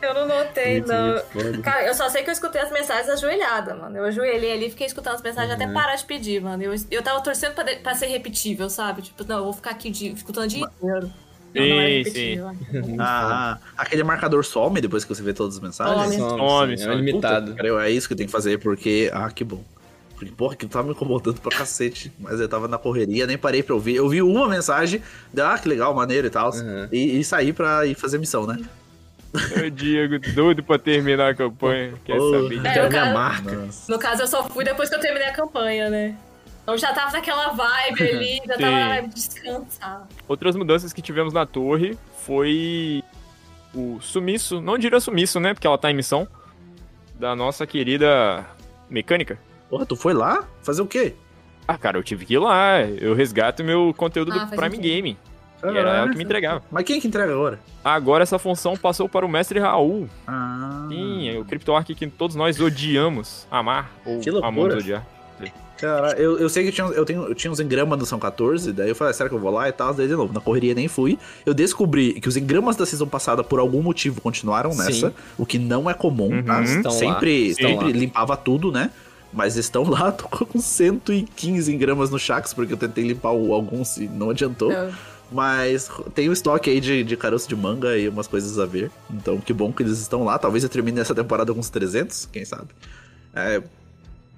eu não notei, Muito, não. muito. Cara, eu só sei que eu escutei as mensagens ajoelhada, mano. Eu ajoelhei ali, fiquei escutando as mensagens até parar de pedir, mano. Eu, eu tava torcendo pra, de- pra ser repetível, sabe? Tipo, não, eu vou ficar aqui de, escutando o dia inteiro. Não, não é Sim, repetível. Ah, aquele marcador some depois que você vê todas as mensagens? Some. Some, Some, sim, some. é limitado. Puta, cara, é isso que tem que fazer, porque. Ah, que bom. Porque, porra, que tava me incomodando pra cacete. Mas eu tava na correria, nem parei pra ouvir. Eu vi uma mensagem, deu, ah, que legal, maneiro e tal. Uhum. E, e saí pra ir fazer missão, né? O Diego, doido pra terminar a campanha. Quer Ô. saber? É, Então, minha cara- marca. No caso, eu só fui depois que eu terminei a campanha, né? Então já tava naquela vibe ali, já tava na Sim. vibe de descansar. Outras mudanças que tivemos na torre foi o sumiço, não diria sumiço, né? Porque ela tá em missão, da nossa querida mecânica. Porra, tu foi lá? Fazer o quê? Ah, cara, eu tive que ir lá. Eu resgato meu conteúdo Ah, do Prime sentido. Game. E era ela que me entregava. Mas quem que entrega agora? Agora essa função passou para o mestre Raul. Ah. Sim, o CryptoArk que todos nós odiamos amar ou Que loucura. amamos odiar. Cara, eu, eu sei que tinha, eu, tenho, eu tinha uns engramas no São 14, daí eu falei, será que eu vou lá e tal? Daí de novo, na correria nem fui. Eu descobri que os engramas da season passada, por algum motivo, continuaram Sim. nessa, o que não é comum, Uhum. tá? Estão lá, sempre estão sempre lá. limpava tudo, né? Mas estão lá, tô com 115 gramas no Shax, porque eu tentei limpar o- alguns e não adiantou. Eu- Mas tem um estoque aí de, de caroço de manga e umas coisas a ver. Então, que bom que eles estão lá. Talvez eu termine essa temporada com uns 300, quem sabe. É,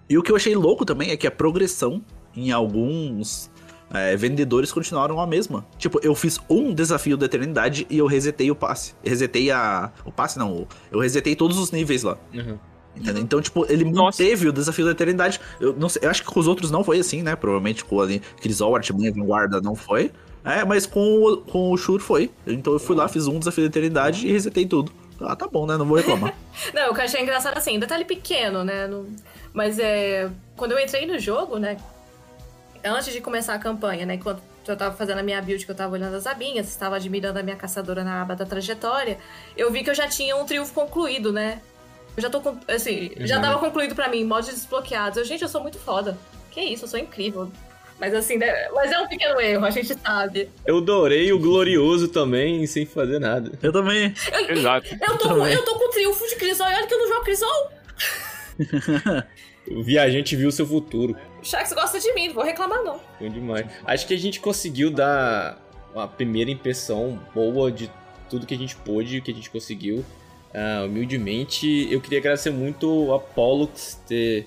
E o que eu achei louco também é que a progressão em alguns é, vendedores continuaram a mesma. Tipo, eu fiz um desafio da eternidade e eu resetei o passe. Resetei a. O passe não, eu resetei todos os níveis lá. Uhum. Entendeu? Então, tipo, ele Nossa. manteve o desafio da eternidade. Eu não sei, eu acho que com os outros não foi assim, né? Provavelmente com ali, Crisol, Artimanha, Vanguarda não foi. É, mas com o, com o Shur foi. Então eu fui lá, fiz um desafio da eternidade e resetei tudo. Ah, tá bom, né? Não vou reclamar. Não, o que eu achei engraçado assim, detalhe pequeno, né? não- Mas é. Quando eu entrei no jogo, né? Antes de começar a campanha, né? Enquanto eu tava fazendo a minha build, que eu tava olhando as abinhas, estava admirando a minha caçadora na aba da trajetória, eu vi que eu já tinha um triunfo concluído, né? Eu já tô com. Assim, já Uhum. tava concluído pra mim, mods desbloqueados. Eu, gente, eu sou muito foda. Que isso, eu sou incrível. Mas assim, né? Mas é um pequeno erro, a gente sabe. Eu adorei o Glorioso também, sem fazer nada. Eu também. Exato. Eu tô, com, Também. eu tô com triunfo de Crisol e olha que eu não jogo Crisol. O viajante viu seu futuro. O Shax gosta de mim, não vou reclamar não. Bom demais. Acho que a gente conseguiu dar uma primeira impressão boa de tudo que a gente pôde, que a gente conseguiu. Ah, humildemente, eu queria agradecer muito a Pollux ter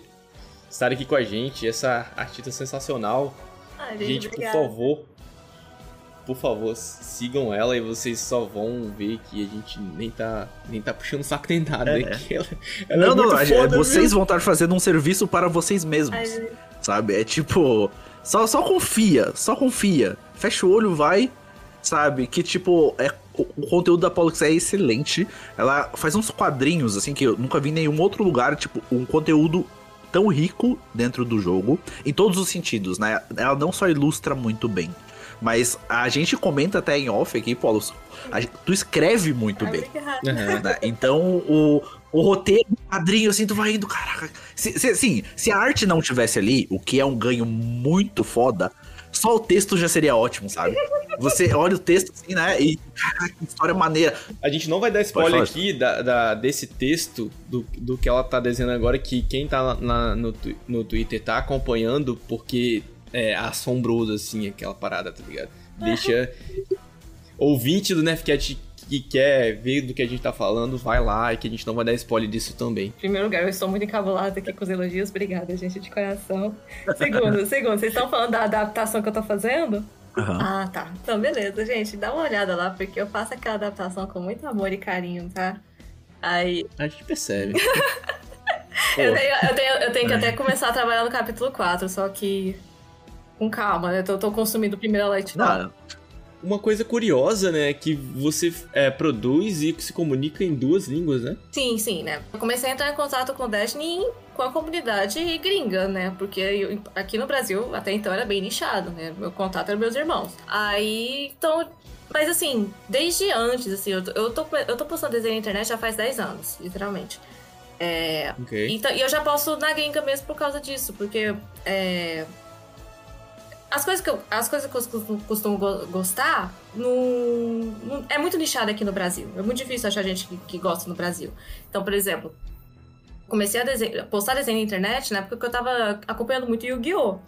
estar aqui com a gente, essa artista sensacional. Ai, Gente, por obrigada. favor, por favor, sigam ela e vocês só vão ver que a gente nem tá, nem tá puxando saco nem nada. É. é que ela, ela não, é não, muito a- foda, vocês viu? vão estar fazendo um serviço para vocês mesmos. Ai. Sabe? É tipo. Só, só confia, só confia. Fecha o olho, vai. Sabe? Que tipo, é, o, o conteúdo da Pollux é excelente. Ela faz uns quadrinhos, assim, que eu nunca vi em nenhum outro lugar. Tipo, um conteúdo tão rico dentro do jogo, em todos os sentidos, né? Ela não só ilustra muito bem. Mas a gente comenta até em off aqui, Paulo. a gente- tu escreve muito bem. né? Então, o, o roteiro do quadrinho, assim, tu vai indo, caraca. Se, se, assim, se a arte não tivesse ali, o que é um ganho muito foda, só o texto já seria ótimo, sabe? Você olha o texto assim, né? E, caraca, que história maneira. A gente não vai dar spoiler aqui da, da- desse texto do, do que ela tá desenhando agora, que quem tá na- no, no Twitter tá acompanhando, porque é assombroso, assim, aquela parada, tá ligado? Deixa. Ouvinte do Nefcat que quer ver do que a gente tá falando, vai lá e que a gente não vai dar spoiler disso também. Em primeiro lugar, eu estou muito encabulada aqui com os elogios. Obrigada, gente, de coração. Segundo, segundo, vocês estão falando da adaptação que eu tô fazendo? Aham. Ah, tá. Então, beleza, gente. Dá uma olhada lá, porque eu faço aquela adaptação com muito amor e carinho, tá? Aí, A gente percebe. eu tenho, eu, tenho, eu tenho que até começar a trabalhar no capítulo 4, só que com calma, né? Tô, tô consumindo primeiro light novel. Uma coisa curiosa, né, que você é, produz e se comunica em duas línguas, né? Sim, sim, né? Eu comecei a entrar em contato com o Destiny com a comunidade gringa, né? Porque eu- aqui no Brasil, até então, era bem nichado, né? Meu contato era meus irmãos. Aí, então... Mas assim, desde antes, assim, eu tô, eu tô, eu tô postando desenho na internet já faz 10 anos, literalmente. É, Ok. então, e eu já posto na gringa mesmo por causa disso, porque é, as coisas que eu, as coisas que eu costumo, costumo go- gostar não, não- é muito nichado aqui no Brasil. É muito difícil achar gente que, que gosta no Brasil. Então, por exemplo, comecei a desenho- postar desenho na internet na época que eu tava acompanhando muito Yu-Gi-Oh!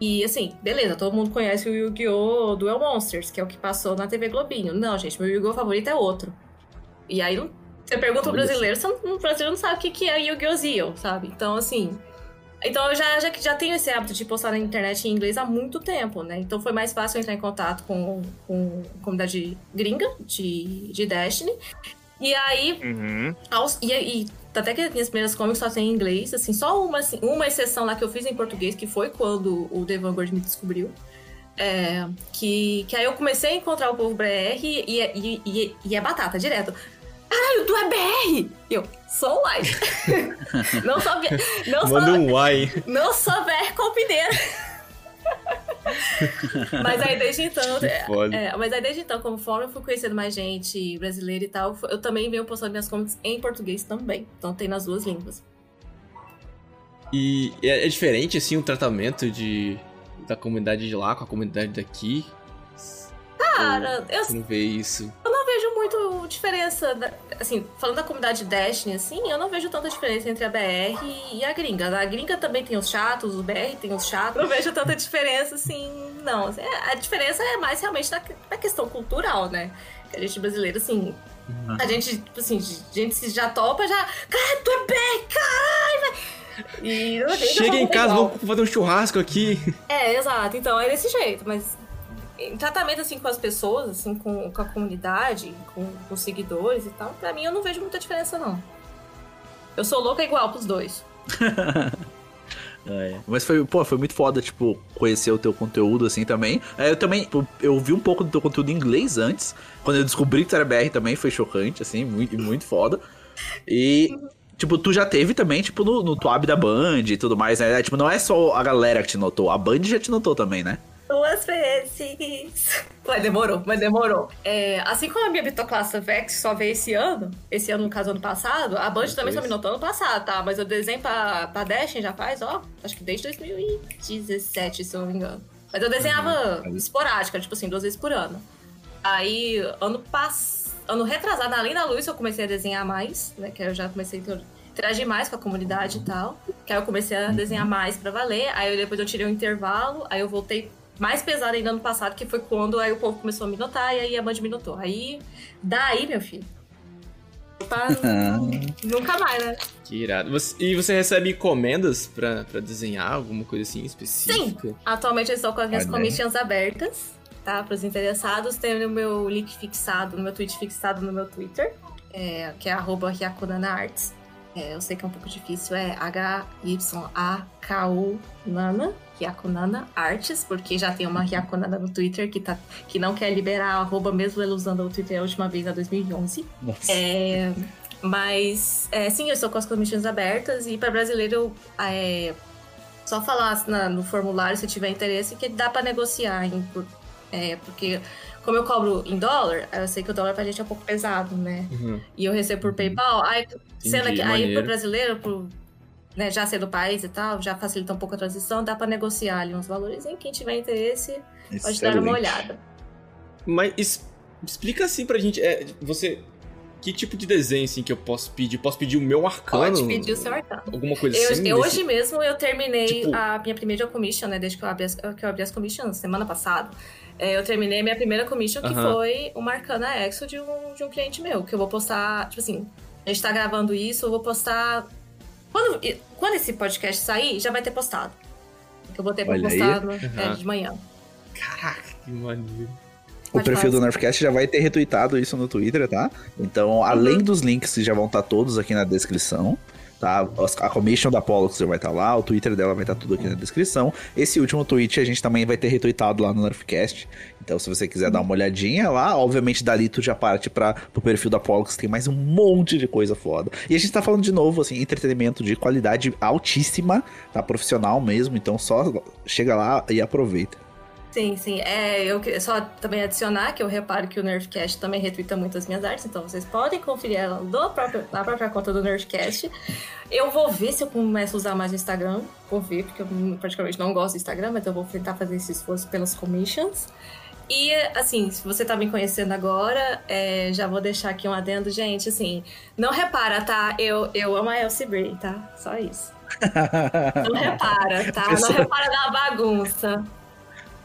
E assim, beleza, todo mundo conhece o Yu-Gi-Oh! Duel Monsters, que é o que passou na TV Globinho. Não, gente, meu Yu-Gi-Oh! favorito é outro. E aí, você pergunta pro brasileiro, você não, o brasileiro não sabe o que que é Yu-Gi-Oh! Zio, sabe? Então, assim... Então, eu já, já, já tenho esse hábito de postar na internet em inglês há muito tempo, né? Então, foi mais fácil eu entrar em contato com, com a comunidade gringa de, de Destiny. E aí, Uhum. aos- e, e até que as minhas primeiras comics só tem em inglês, assim, só uma, assim, uma exceção lá que eu fiz em português, que foi quando o The Vanguard me descobriu. É, que, que aí eu comecei a encontrar o povo BR e, e, e, e é batata, direto. Caralho, tu é BR! Eu, sou white. não sou, B- não sou, Manda um Y. não sou BR compineira. mas aí desde então. Foda. É, mas aí desde então, conforme eu fui conhecendo mais gente brasileira e tal, eu também venho postando minhas comics em português também. Então tem nas duas línguas. E é, é diferente, assim, o tratamento de, da comunidade de lá com a comunidade daqui? Cara, Ou eu, não vê isso? Eu não vejo muito diferença. da- assim, falando da comunidade Destiny, assim, eu não vejo tanta diferença entre a BR e a gringa. A gringa também tem os chatos, o BR tem os chatos. Não vejo tanta diferença, assim, não. Assim, é, A diferença é mais realmente na, na questão cultural, né? Que a gente brasileiro, assim. A gente, tipo assim, a gente se já topa, já. Cara, tu é BR, caralho! velho." E Chega em casa, vamos fazer um churrasco aqui. É, exato. Então é desse jeito, mas em tratamento assim com as pessoas, assim, com, com a comunidade, com, com os seguidores e tal, pra mim eu não vejo muita diferença, não. Eu sou louca igual pros dois. É, Mas foi, pô, foi muito foda, tipo, conhecer o teu conteúdo assim também. É, eu também, tipo, eu vi um pouco do teu conteúdo em inglês antes. Quando eu descobri que tu era BR também, foi chocante, assim, muito, muito foda. E, tipo, tu já teve também, tipo, no, no da Band e tudo mais, né? Tipo, não é só a galera que te notou, a Band já te notou também, né? Duas vezes. Mas demorou, mas demorou. É, assim como a minha Bitoclassa Vex só veio esse ano, esse ano, no caso, ano passado, a Band também só me notou ano passado, tá? Mas eu desenho pra, pra Destiny já faz, ó, acho que desde 2017, se eu não me engano. Mas eu desenhava esporádica, tipo assim, duas vezes por ano. Aí, ano passado, ano retrasado, além da luz, eu comecei a desenhar mais, né? Que eu já comecei a interagir mais com a comunidade e tal. Que aí eu comecei a desenhar mais pra valer. Aí eu- depois eu tirei um intervalo, aí eu voltei mais pesado ainda ano passado, que foi quando aí o povo começou a me notar e aí a Band me notou. Aí, daí, meu filho. Pra... Nunca mais, né? Que irado. Você- e você recebe encomendas pra, pra desenhar alguma coisa assim específica? Atualmente eu estou com as minhas commissions abertas, tá? Para os interessados. Tem o meu link fixado, no meu tweet fixado no meu Twitter, é, que é arroba Hyakunana É, eu sei que é um pouco difícil, é H-Y-A-K-U Nana, Hyakunana Arts, porque já tem uma Hyakunana no Twitter que, tá, que não quer liberar a arroba, mesmo ela usando o Twitter a última vez, em 2011. Nossa. É, mas, é, sim, eu estou com as comissões abertas e para brasileiro, eu, é, só falar na- no formulário se tiver interesse que dá para negociar, em, por- é, porque como eu cobro em dólar, eu sei que o dólar pra gente é um pouco pesado, né? Uhum. E eu recebo por PayPal, aí, sendo Entendi, que aí pro brasileiro, pro, né, já ser do país e tal, já facilita um pouco a transição, dá para negociar ali uns valores. E quem tiver interesse, pode dar uma Excelente. olhada. Mas es- explica assim pra gente, é, você... Que tipo de desenho, assim, que eu posso pedir? Posso pedir o meu arcano? Pode pedir o seu arcano. Alguma coisa Eu, assim? eu desse- hoje mesmo eu terminei Tipo- a minha primeira commission, né? Desde que eu abri as, que eu abri as commissions semana passada. É, eu terminei a minha primeira commission, que Aham. foi uma Arcana Exo de um, de um cliente meu. Que eu vou postar, tipo assim, a gente tá gravando isso, eu vou postar. Quando, quando esse podcast sair, já vai ter postado. Que eu botei pra Olha postar no- é, de manhã. Caraca, que maneiro. O Pode perfil do Nerfcast já vai ter retweetado isso no Twitter, tá? Então, além dos links que já vão estar todos aqui na descrição, tá? A commission da Pollux vai estar lá, o Twitter dela vai estar tudo aqui na descrição. Esse último tweet a gente também vai ter retweetado lá no Nerfcast. Então, se você quiser dar uma olhadinha lá, obviamente dali tu já parte para pro perfil da Pollux, tem mais um monte de coisa foda. E a gente tá falando de novo, assim, entretenimento de qualidade altíssima, tá? Profissional mesmo, então só chega lá e aproveita. Sim, sim. É, eu só também adicionar que eu reparo que o Nerfcast também retweeta muitas minhas artes, então vocês podem conferir ela do próprio- na própria conta do Nerfcast. Eu vou ver se eu começo a usar mais o Instagram. Vou ver, porque eu praticamente não gosto do Instagram, mas eu vou tentar fazer esse esforço pelas commissions. E, assim, se você tá me conhecendo agora, é, já vou deixar aqui um adendo. Gente, assim, não repara, tá? Eu, eu amo a Elsie Bray, tá? Só isso. Não repara, tá? Não repara na bagunça.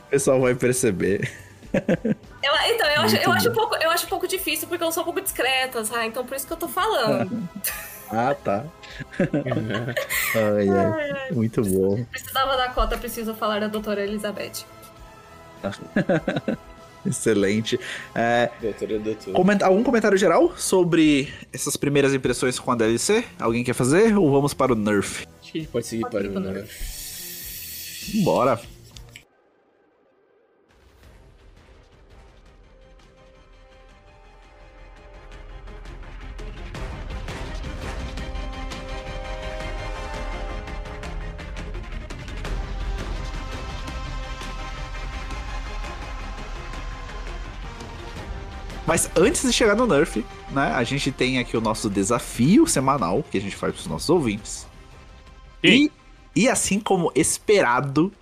O pessoal vai perceber. Eu- então, eu acho, eu, acho um pouco, eu acho um pouco difícil, porque eu sou um pouco discreta, sabe? Então, por isso que eu tô falando. Ah, tá. Ai, ai. Muito bom. Precisava da cota, preciso falar da doutora Elizabeth. Excelente. É, Doutora, doutora. comenta- algum comentário geral sobre essas primeiras impressões com a DLC? Alguém quer fazer? Ou vamos para o Nerf? Acho que a gente pode seguir Pode para o Nerf. Bora. Mas antes de chegar no Nerf, né, a gente tem aqui o nosso desafio semanal que a gente faz pros nossos ouvintes. E, e assim como esperado,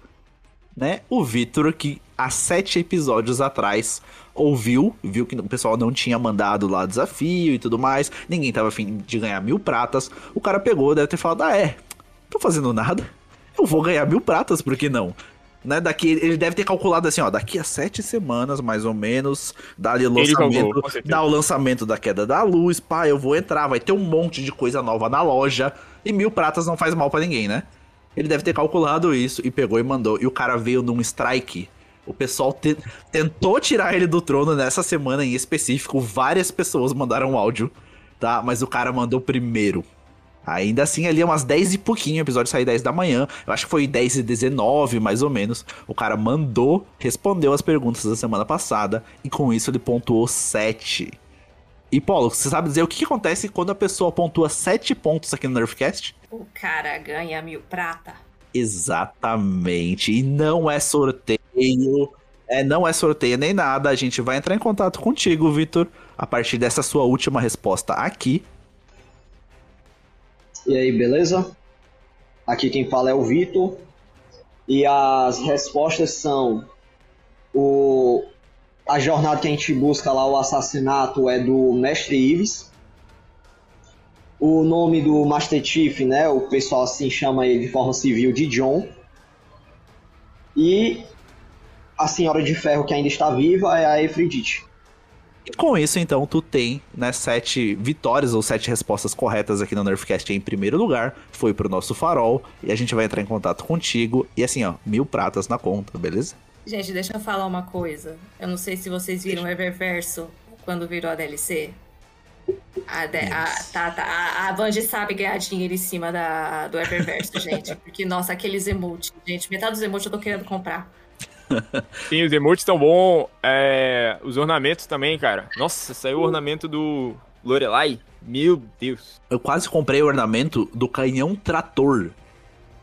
né, o Vitor, que há sete episódios atrás ouviu, viu que o pessoal não tinha mandado lá desafio e tudo mais, ninguém tava afim de ganhar mil pratas, o cara pegou, deve ter falado, ah é, tô fazendo nada, eu vou ganhar mil pratas, por que não? Né, daqui, ele deve ter calculado assim, ó, daqui a sete semanas, mais ou menos, dá o lançamento, calculou, dá o lançamento da queda da luz, pá, eu vou entrar, vai ter um monte de coisa nova na loja, e mil pratas não faz mal para ninguém, né? Ele deve ter calculado isso e pegou e mandou, e o cara veio num strike. O pessoal te tentou tirar ele do trono nessa semana em específico, várias pessoas mandaram áudio, tá? Mas o cara mandou primeiro. Ainda assim, ali é umas 10 e pouquinho, o episódio saiu 10 da manhã. Eu acho que foi 10 e 19, mais ou menos. O cara mandou, respondeu as perguntas da semana passada. E com isso ele pontuou 7. E, Paulo, você sabe dizer o que, que acontece quando a pessoa pontua 7 pontos aqui no Nerfcast? O cara ganha mil prata. Exatamente. E não é sorteio. É, não é sorteio nem nada. A gente vai entrar em contato contigo, Vitor, a partir dessa sua última resposta aqui. E aí, beleza? Aqui quem fala é o Vitor. E as respostas são: o, a jornada que a gente busca lá, o assassinato, é do Mestre Ives. O nome do Master Chief, né? O pessoal assim chama ele de forma civil de John. E a Senhora de Ferro que ainda está viva é a Efridite. E com isso, então, tu tem, né, sete vitórias ou sete respostas corretas aqui no Nerfcast em primeiro lugar. Foi pro nosso farol. E a gente vai entrar em contato contigo. E assim, ó, mil pratas na conta, beleza? Gente, deixa eu falar uma coisa. Eu não sei se vocês viram o Eververso quando virou a DLC. A, de, a, tá, tá, a, a Bungie sabe ganhar dinheiro em cima da, do Eververso, gente. Porque, nossa, aqueles emotes, gente, metade dos emotes eu tô querendo comprar. Sim, os emotes estão bons. É, os ornamentos também, cara. Nossa, saiu o ornamento do Lorelai. Meu Deus. Eu quase comprei o ornamento do canhão trator.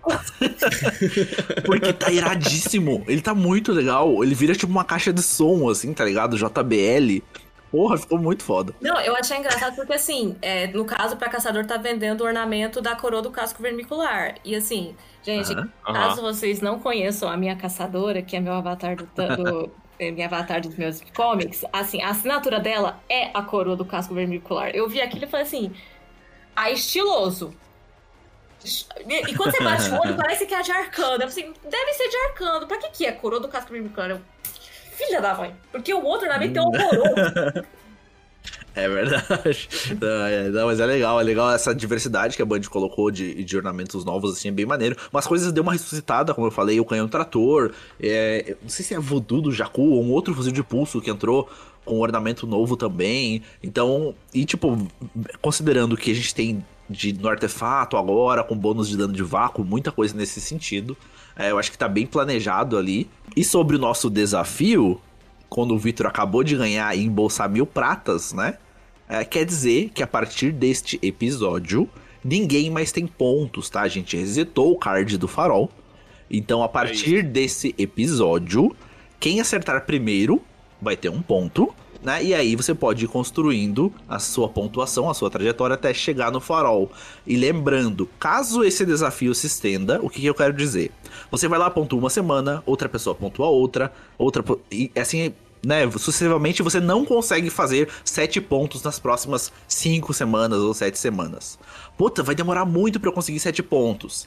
Porque tá iradíssimo. Ele tá muito legal. Ele vira tipo uma caixa de som, assim, tá ligado? JBL. Porra, ficou muito foda. Não, eu achei engraçado porque, assim, é, no caso, pra caçador tá vendendo o ornamento da coroa do casco vermicular. E, assim, gente, Aham. caso vocês não conheçam a minha caçadora, que é meu avatar do. do é minha avatar dos meus comics, assim, a assinatura dela é a coroa do casco vermicular. Eu vi aquilo e falei assim, ah, estiloso. E, e quando você bate o olho, parece que é de arcano. Eu falei assim, deve ser de arcano. Pra que que é coroa do casco vermicular? Eu, filha da mãe. Porque o outro ornamento um horroroso. É verdade. Não, é- não, mas é legal, é legal essa diversidade que a Band colocou de, de ornamentos novos, assim, é bem maneiro. Umas coisas deu uma ressuscitada, como eu falei, o canhão trator, é, não sei se é voodoo do Jakku ou um outro fuzil de pulso que entrou com um ornamento novo também. Então, e tipo, considerando que a gente tem de, no artefato agora, com bônus de dano de vácuo, muita coisa nesse sentido. É, eu acho que tá bem planejado ali. E sobre o nosso desafio, quando o Vitor acabou de ganhar e embolsar mil pratas, né? É, quer dizer que a partir deste episódio, ninguém mais tem pontos, tá? A gente resetou o card do farol. Então, a partir desse episódio, quem acertar primeiro vai ter um ponto, né? E aí você pode ir construindo a sua pontuação, a sua trajetória até chegar no farol. E lembrando, caso esse desafio se estenda, o que, que eu quero dizer? Você vai lá, pontua uma semana, outra pessoa pontua outra, outra. E assim, né? Sucessivamente você não consegue fazer sete pontos nas próximas cinco semanas ou sete semanas. Puta, vai demorar muito pra eu conseguir sete pontos.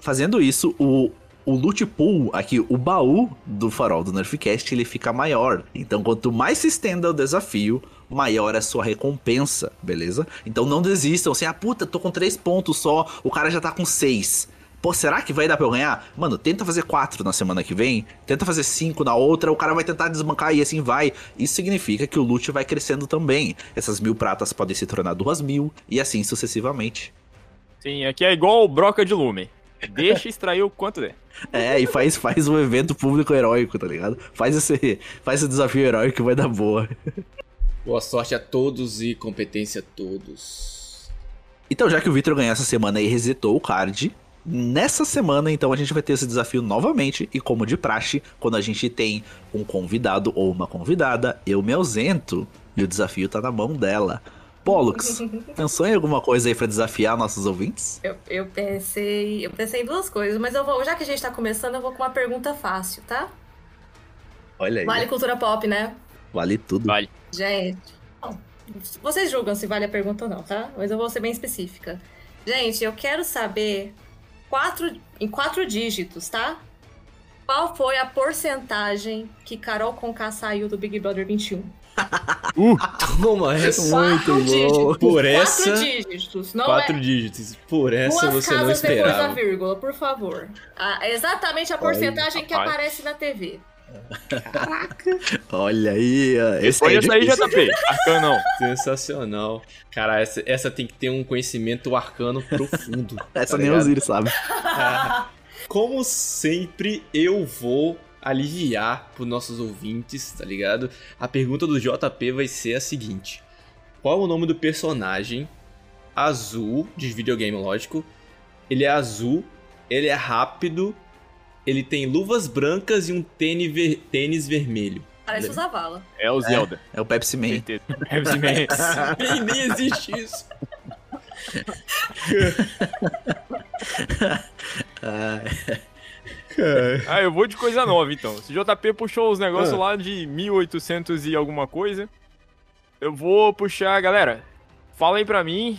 Fazendo isso, o, o loot pool, aqui, o baú do farol do Nerfcast, ele fica maior. Então, quanto mais se estenda o desafio, maior é a sua recompensa, beleza? Então não desistam, assim, ah, puta, tô com três pontos só, o cara já tá com seis. Pô, será que vai dar pra eu ganhar? Mano, tenta fazer quatro na semana que vem, tenta fazer cinco na outra, o cara vai tentar desbancar e assim vai. Isso significa que o loot vai crescendo também. Essas mil pratas podem se tornar duas mil, e assim sucessivamente. Sim, aqui é igual broca de lume. Deixa extrair o quanto der. É, e faz, faz um evento público heróico, tá ligado? Faz esse, faz esse desafio heróico que vai dar boa. Boa sorte a todos e competência a todos. Então, já que o Victor ganhou essa semana e resetou o card, nessa semana, então, a gente vai ter esse desafio novamente. E como de praxe, quando a gente tem um convidado ou uma convidada, eu me ausento e o desafio tá na mão dela. Pollux, pensou em alguma coisa aí pra desafiar nossos ouvintes? Eu, eu pensei. Eu pensei em duas coisas, mas eu vou. Já que a gente tá começando, eu vou com uma pergunta fácil, tá? Olha aí. Vale cultura pop, né? Vale tudo. Vale. Gente. bom, vocês julgam se vale a pergunta ou não, tá? Mas eu vou ser bem específica. Gente, eu quero saber quatro, em quatro dígitos, tá? Qual foi a porcentagem que Carol Conká saiu do Big Brother 21? Toma essa. Quatro bom. dígitos. Por essa- Quatro dígitos. Não Quatro é... dígitos. Por essa Duas você não casas depois da esperava. vírgula, por favor. Ah, exatamente a porcentagem que rapaz. aparece na TV. Olha aí. ó, Esse aí é essa aí. JP. Arcano não. Sensacional. Cara, essa, essa tem que ter um conhecimento arcano profundo. Essa tá nem o? Osiris sabe. Como sempre, eu vou aliviar pros nossos ouvintes, tá ligado? A pergunta do JP vai ser a seguinte: Qual é o nome do personagem azul de videogame, lógico? Ele é azul, ele é rápido, ele tem luvas brancas e um tênis, ver- tênis vermelho. Parece o Zavala. É o Zelda. É o Pepsi Man. Certeza. Pepsi Man. nem, nem existe isso. Ah, Cara. Ah, eu vou de coisa nova então. Se JP puxou os negócios Ah. lá de 1800 e alguma coisa, eu vou puxar, galera. Fala aí pra mim.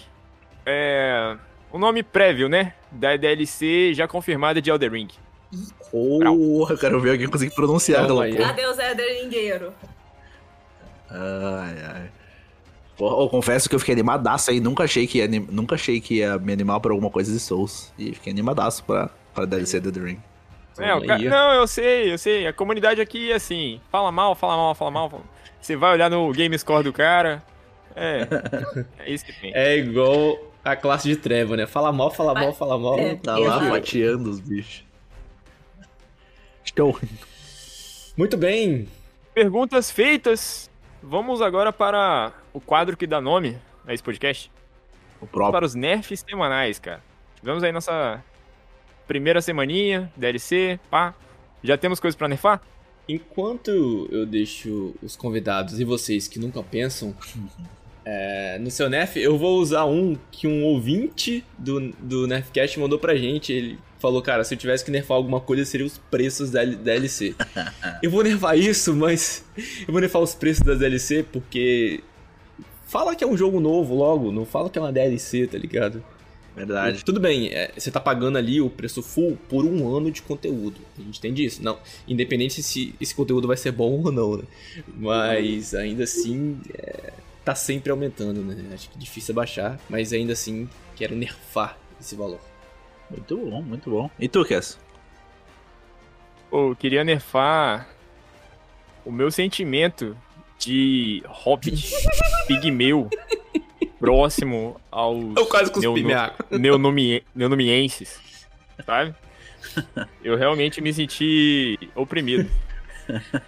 É. O nome prévio, né? Da DLC já confirmada de Elder Ring. Porra, eu quero ver alguém conseguir pronunciar porra. Adeus, Éder Lingueiro. Ai, ai. Porra, eu confesso que eu fiquei animadaço aí. Nunca achei que ia, nunca achei que ia me animar por alguma coisa de Souls. E fiquei animadaço pra, pra DLC do The Ring. É, o Toma ca-. Não, eu sei, eu sei. A comunidade aqui é assim: fala mal, fala mal, fala mal. Você vai olhar no game score do cara. É. É isso que tem. É igual a classe de Trevor, né? Fala mal, fala mal, fala mal. É. Tá lá fatiando os bichos. Estou. Muito bem. Perguntas feitas. Vamos agora para o quadro que dá nome a esse podcast. O próprio. Para os nerfs semanais, cara. Tivemos aí nossa primeira semaninha, DLC, pá. Já temos coisas pra nerfar? Enquanto eu deixo os convidados e vocês que nunca pensam é, no seu Nerf, eu vou usar um que um ouvinte do, do Nerfcast mandou pra gente. Ele falou, cara, se eu tivesse que nerfar alguma coisa, seria os preços da DLC. eu vou nerfar isso, mas eu vou nerfar os preços das DLC porque fala que é um jogo novo logo, não fala que é uma DLC, tá ligado? Verdade. Tudo bem, é, você tá pagando ali o preço full por um ano de conteúdo. A gente entende isso. Não, independente se esse conteúdo vai ser bom ou não, né? Mas ainda assim, é, tá sempre aumentando, né? Acho que é difícil baixar, mas ainda assim quero nerfar esse valor. Muito bom, muito bom. E tu, Kess? Pô, eu queria nerfar o meu sentimento de hobbit pigmeu próximo aos Eu quase cuspi minha água. neonomie- neonomienses, sabe? Eu realmente me senti oprimido.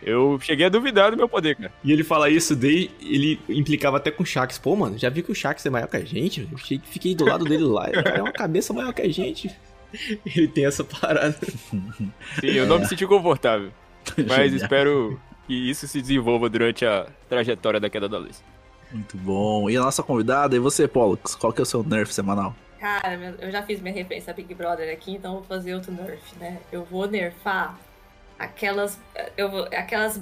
Eu cheguei a duvidar do meu poder, cara. E ele fala isso, daí ele implicava até com o Shax. Pô, mano, já vi que o Shax é maior que a gente? Eu fiquei do lado dele lá, ele é uma cabeça maior que a gente. Ele tem essa parada. Sim, eu não me senti confortável. Mas espero que isso se desenvolva durante a trajetória da queda da luz. Muito bom. E a nossa convidada, e você, Pollux? Qual que é o seu nerf semanal? Cara, eu já fiz minha referência a Big Brother aqui, então eu vou fazer outro nerf, né? Eu vou nerfar aquelas. Eu vou, aquelas.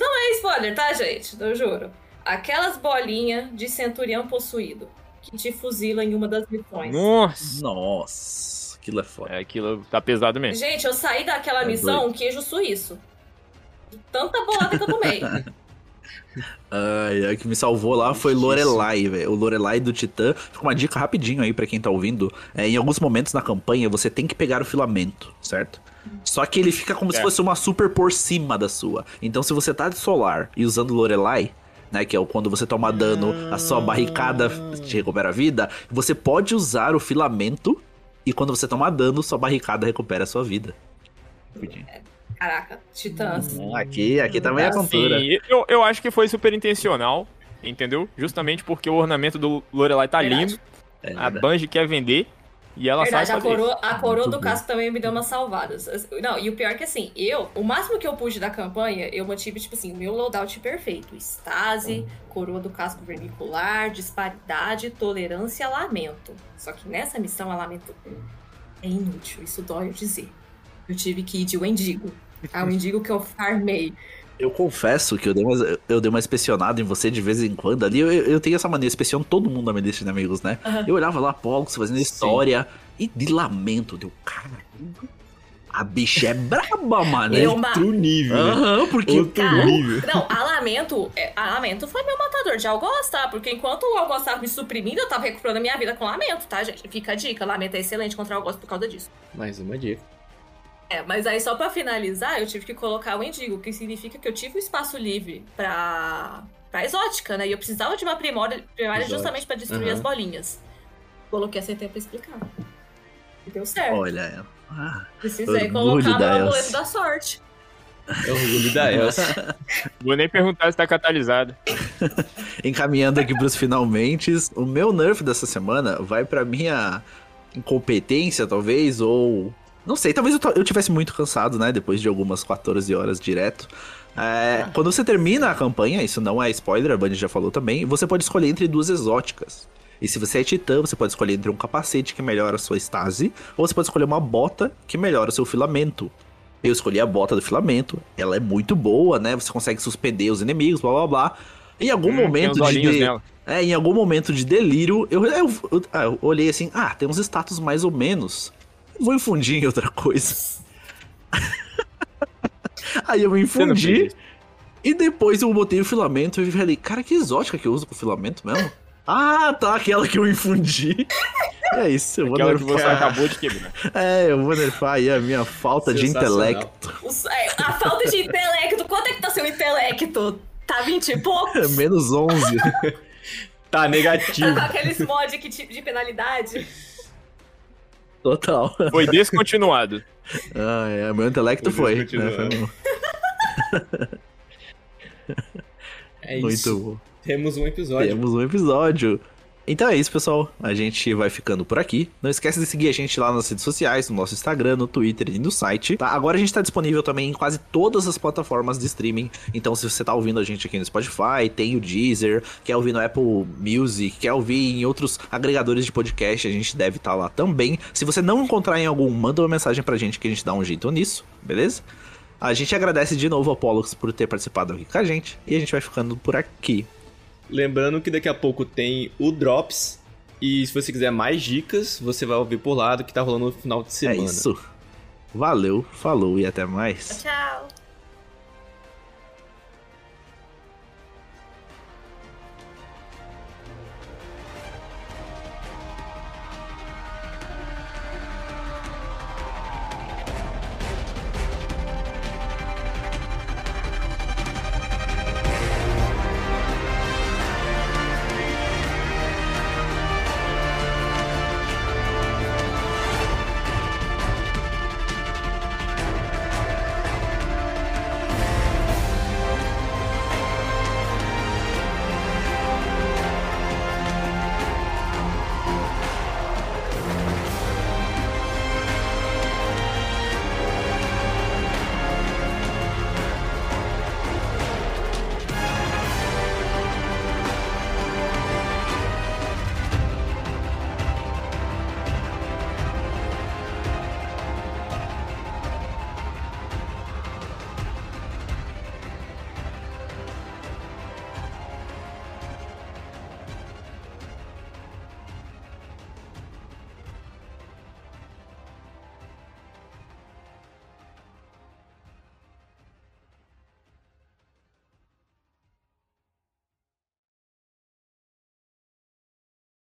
Não é spoiler, tá, gente? Eu juro. Aquelas bolinhas de centurião possuído que te fuzila em uma das missões. Nossa! Nossa, aquilo é foda. É, aquilo tá pesado mesmo. Gente, eu saí daquela É missão doido. um queijo suíço. Tanta bolada que eu tomei. Ai, a que me salvou lá foi. Lorelai, velho. O Lorelai do Titã. Fica uma dica rapidinho aí pra quem tá ouvindo. É, em alguns momentos na campanha você tem que pegar o filamento, certo? Só que ele fica como se É. fosse uma super por cima da sua. Então se você tá de solar e usando Lorelai, né, que é o quando você toma dano, a sua barricada te recupera a vida, você pode usar o filamento e quando você toma dano, sua barricada recupera a sua vida. Caraca, titãs. Aqui, aqui também é Assim, contura. Sim, eu, eu acho que foi super intencional, entendeu? Justamente porque o ornamento do Lorelai tá Verdade. lindo, É, a. Bungie quer vender, E ela Verdade, sabe a fazer. coroa, a coroa do casco também me deu umas salvadas. Não, e o pior é que assim, eu, o máximo que eu pude da campanha, eu mantive, tipo assim, o meu loadout perfeito. Estase, coroa do casco vermicular, disparidade, tolerância, lamento. Só que nessa missão, a lamento é inútil, isso dói eu dizer. Eu tive que ir de Wendigo. A Wendigo que eu farmei. Eu confesso que eu dei, uma, eu dei uma inspecionada em você de vez em quando ali. Eu, eu tenho essa mania, inspeciono todo mundo na minha lista de amigos, né? Aham. Eu olhava lá, Pollux fazendo história e de lamento. Deu, cara, a bicha é braba, mano. Eu, ma- Outro nível, né? Aham, porque. Outro Cara, nível. Não, a Lamento, é, a Lamento foi meu matador de Algoz, tá? Porque enquanto o Algoz tava me suprimindo, eu tava recuperando a minha vida com Lamento, tá, gente? Fica a dica, Lamento é excelente contra o Algoz por causa disso. Mais uma dica. É, mas aí só pra finalizar, eu tive que colocar o Endigo, que significa que eu tive um espaço livre pra, pra exótica, né? E eu precisava de uma primória, primária Exótica. justamente pra destruir Aham. as bolinhas. Coloquei a CT pra explicar. E deu certo. Olha, ah, Precisei colocar meu amuleto da sorte. É o orgulho da Elsa. Vou nem perguntar se tá catalisado. encaminhando aqui pros finalmente, o meu nerf dessa semana vai pra minha incompetência, talvez, ou. Não sei, talvez eu, eu tivesse muito cansado, né? Depois de algumas 14 horas direto. É, quando você termina a campanha, isso não é spoiler, a Bunny já falou também, você pode escolher entre duas exóticas. E se você é titã, você pode escolher entre um capacete que melhora a sua estase, ou você pode escolher uma bota que melhora o seu filamento. Eu escolhi a bota do filamento, ela é muito boa, né? Você consegue suspender os inimigos, blá blá blá. Em algum Hum, momento de, de- é, em algum momento de delírio, eu, eu, eu- eu olhei assim, ah, tem uns status mais ou menos. Vou infundir em outra coisa. Aí eu infundi e depois eu botei o filamento e falei, cara, que exótica que eu uso com filamento mesmo. ah, tá, aquela que eu infundi. É isso, eu vou Aquela que você nerfar. acabou de quebrar. É, eu vou nerfar aí a minha falta de intelecto. É, a falta de intelecto, quanto é que tá seu intelecto? Tá 20 e pouco? Menos 11. Tá Tá negativo. com aqueles mod que tipo de penalidade? Total. Foi descontinuado. Ah, é, meu intelecto Foi foi. né, foi É muito isso. bom. Temos um episódio. Temos um episódio. Então é isso, pessoal. A gente vai ficando por aqui. Não esquece de seguir a gente lá nas redes sociais, no nosso Instagram, no Twitter e no site. Tá? Agora a gente tá disponível também em quase todas as plataformas de streaming. Então, se você tá ouvindo a gente aqui no Spotify, tem o Deezer, quer ouvir no Apple Music, quer ouvir em outros agregadores de podcast, a gente deve estar lá também. Se você não encontrar em algum, manda uma mensagem pra gente que a gente dá um jeito nisso, beleza? A gente agradece de novo ao Pollux por ter participado aqui com a gente. E a gente vai ficando por aqui. Lembrando que daqui a pouco tem o Drops. E se você quiser mais dicas, você vai ouvir por lá do que tá rolando no final de semana. É isso. Valeu, falou e até mais. Tchau.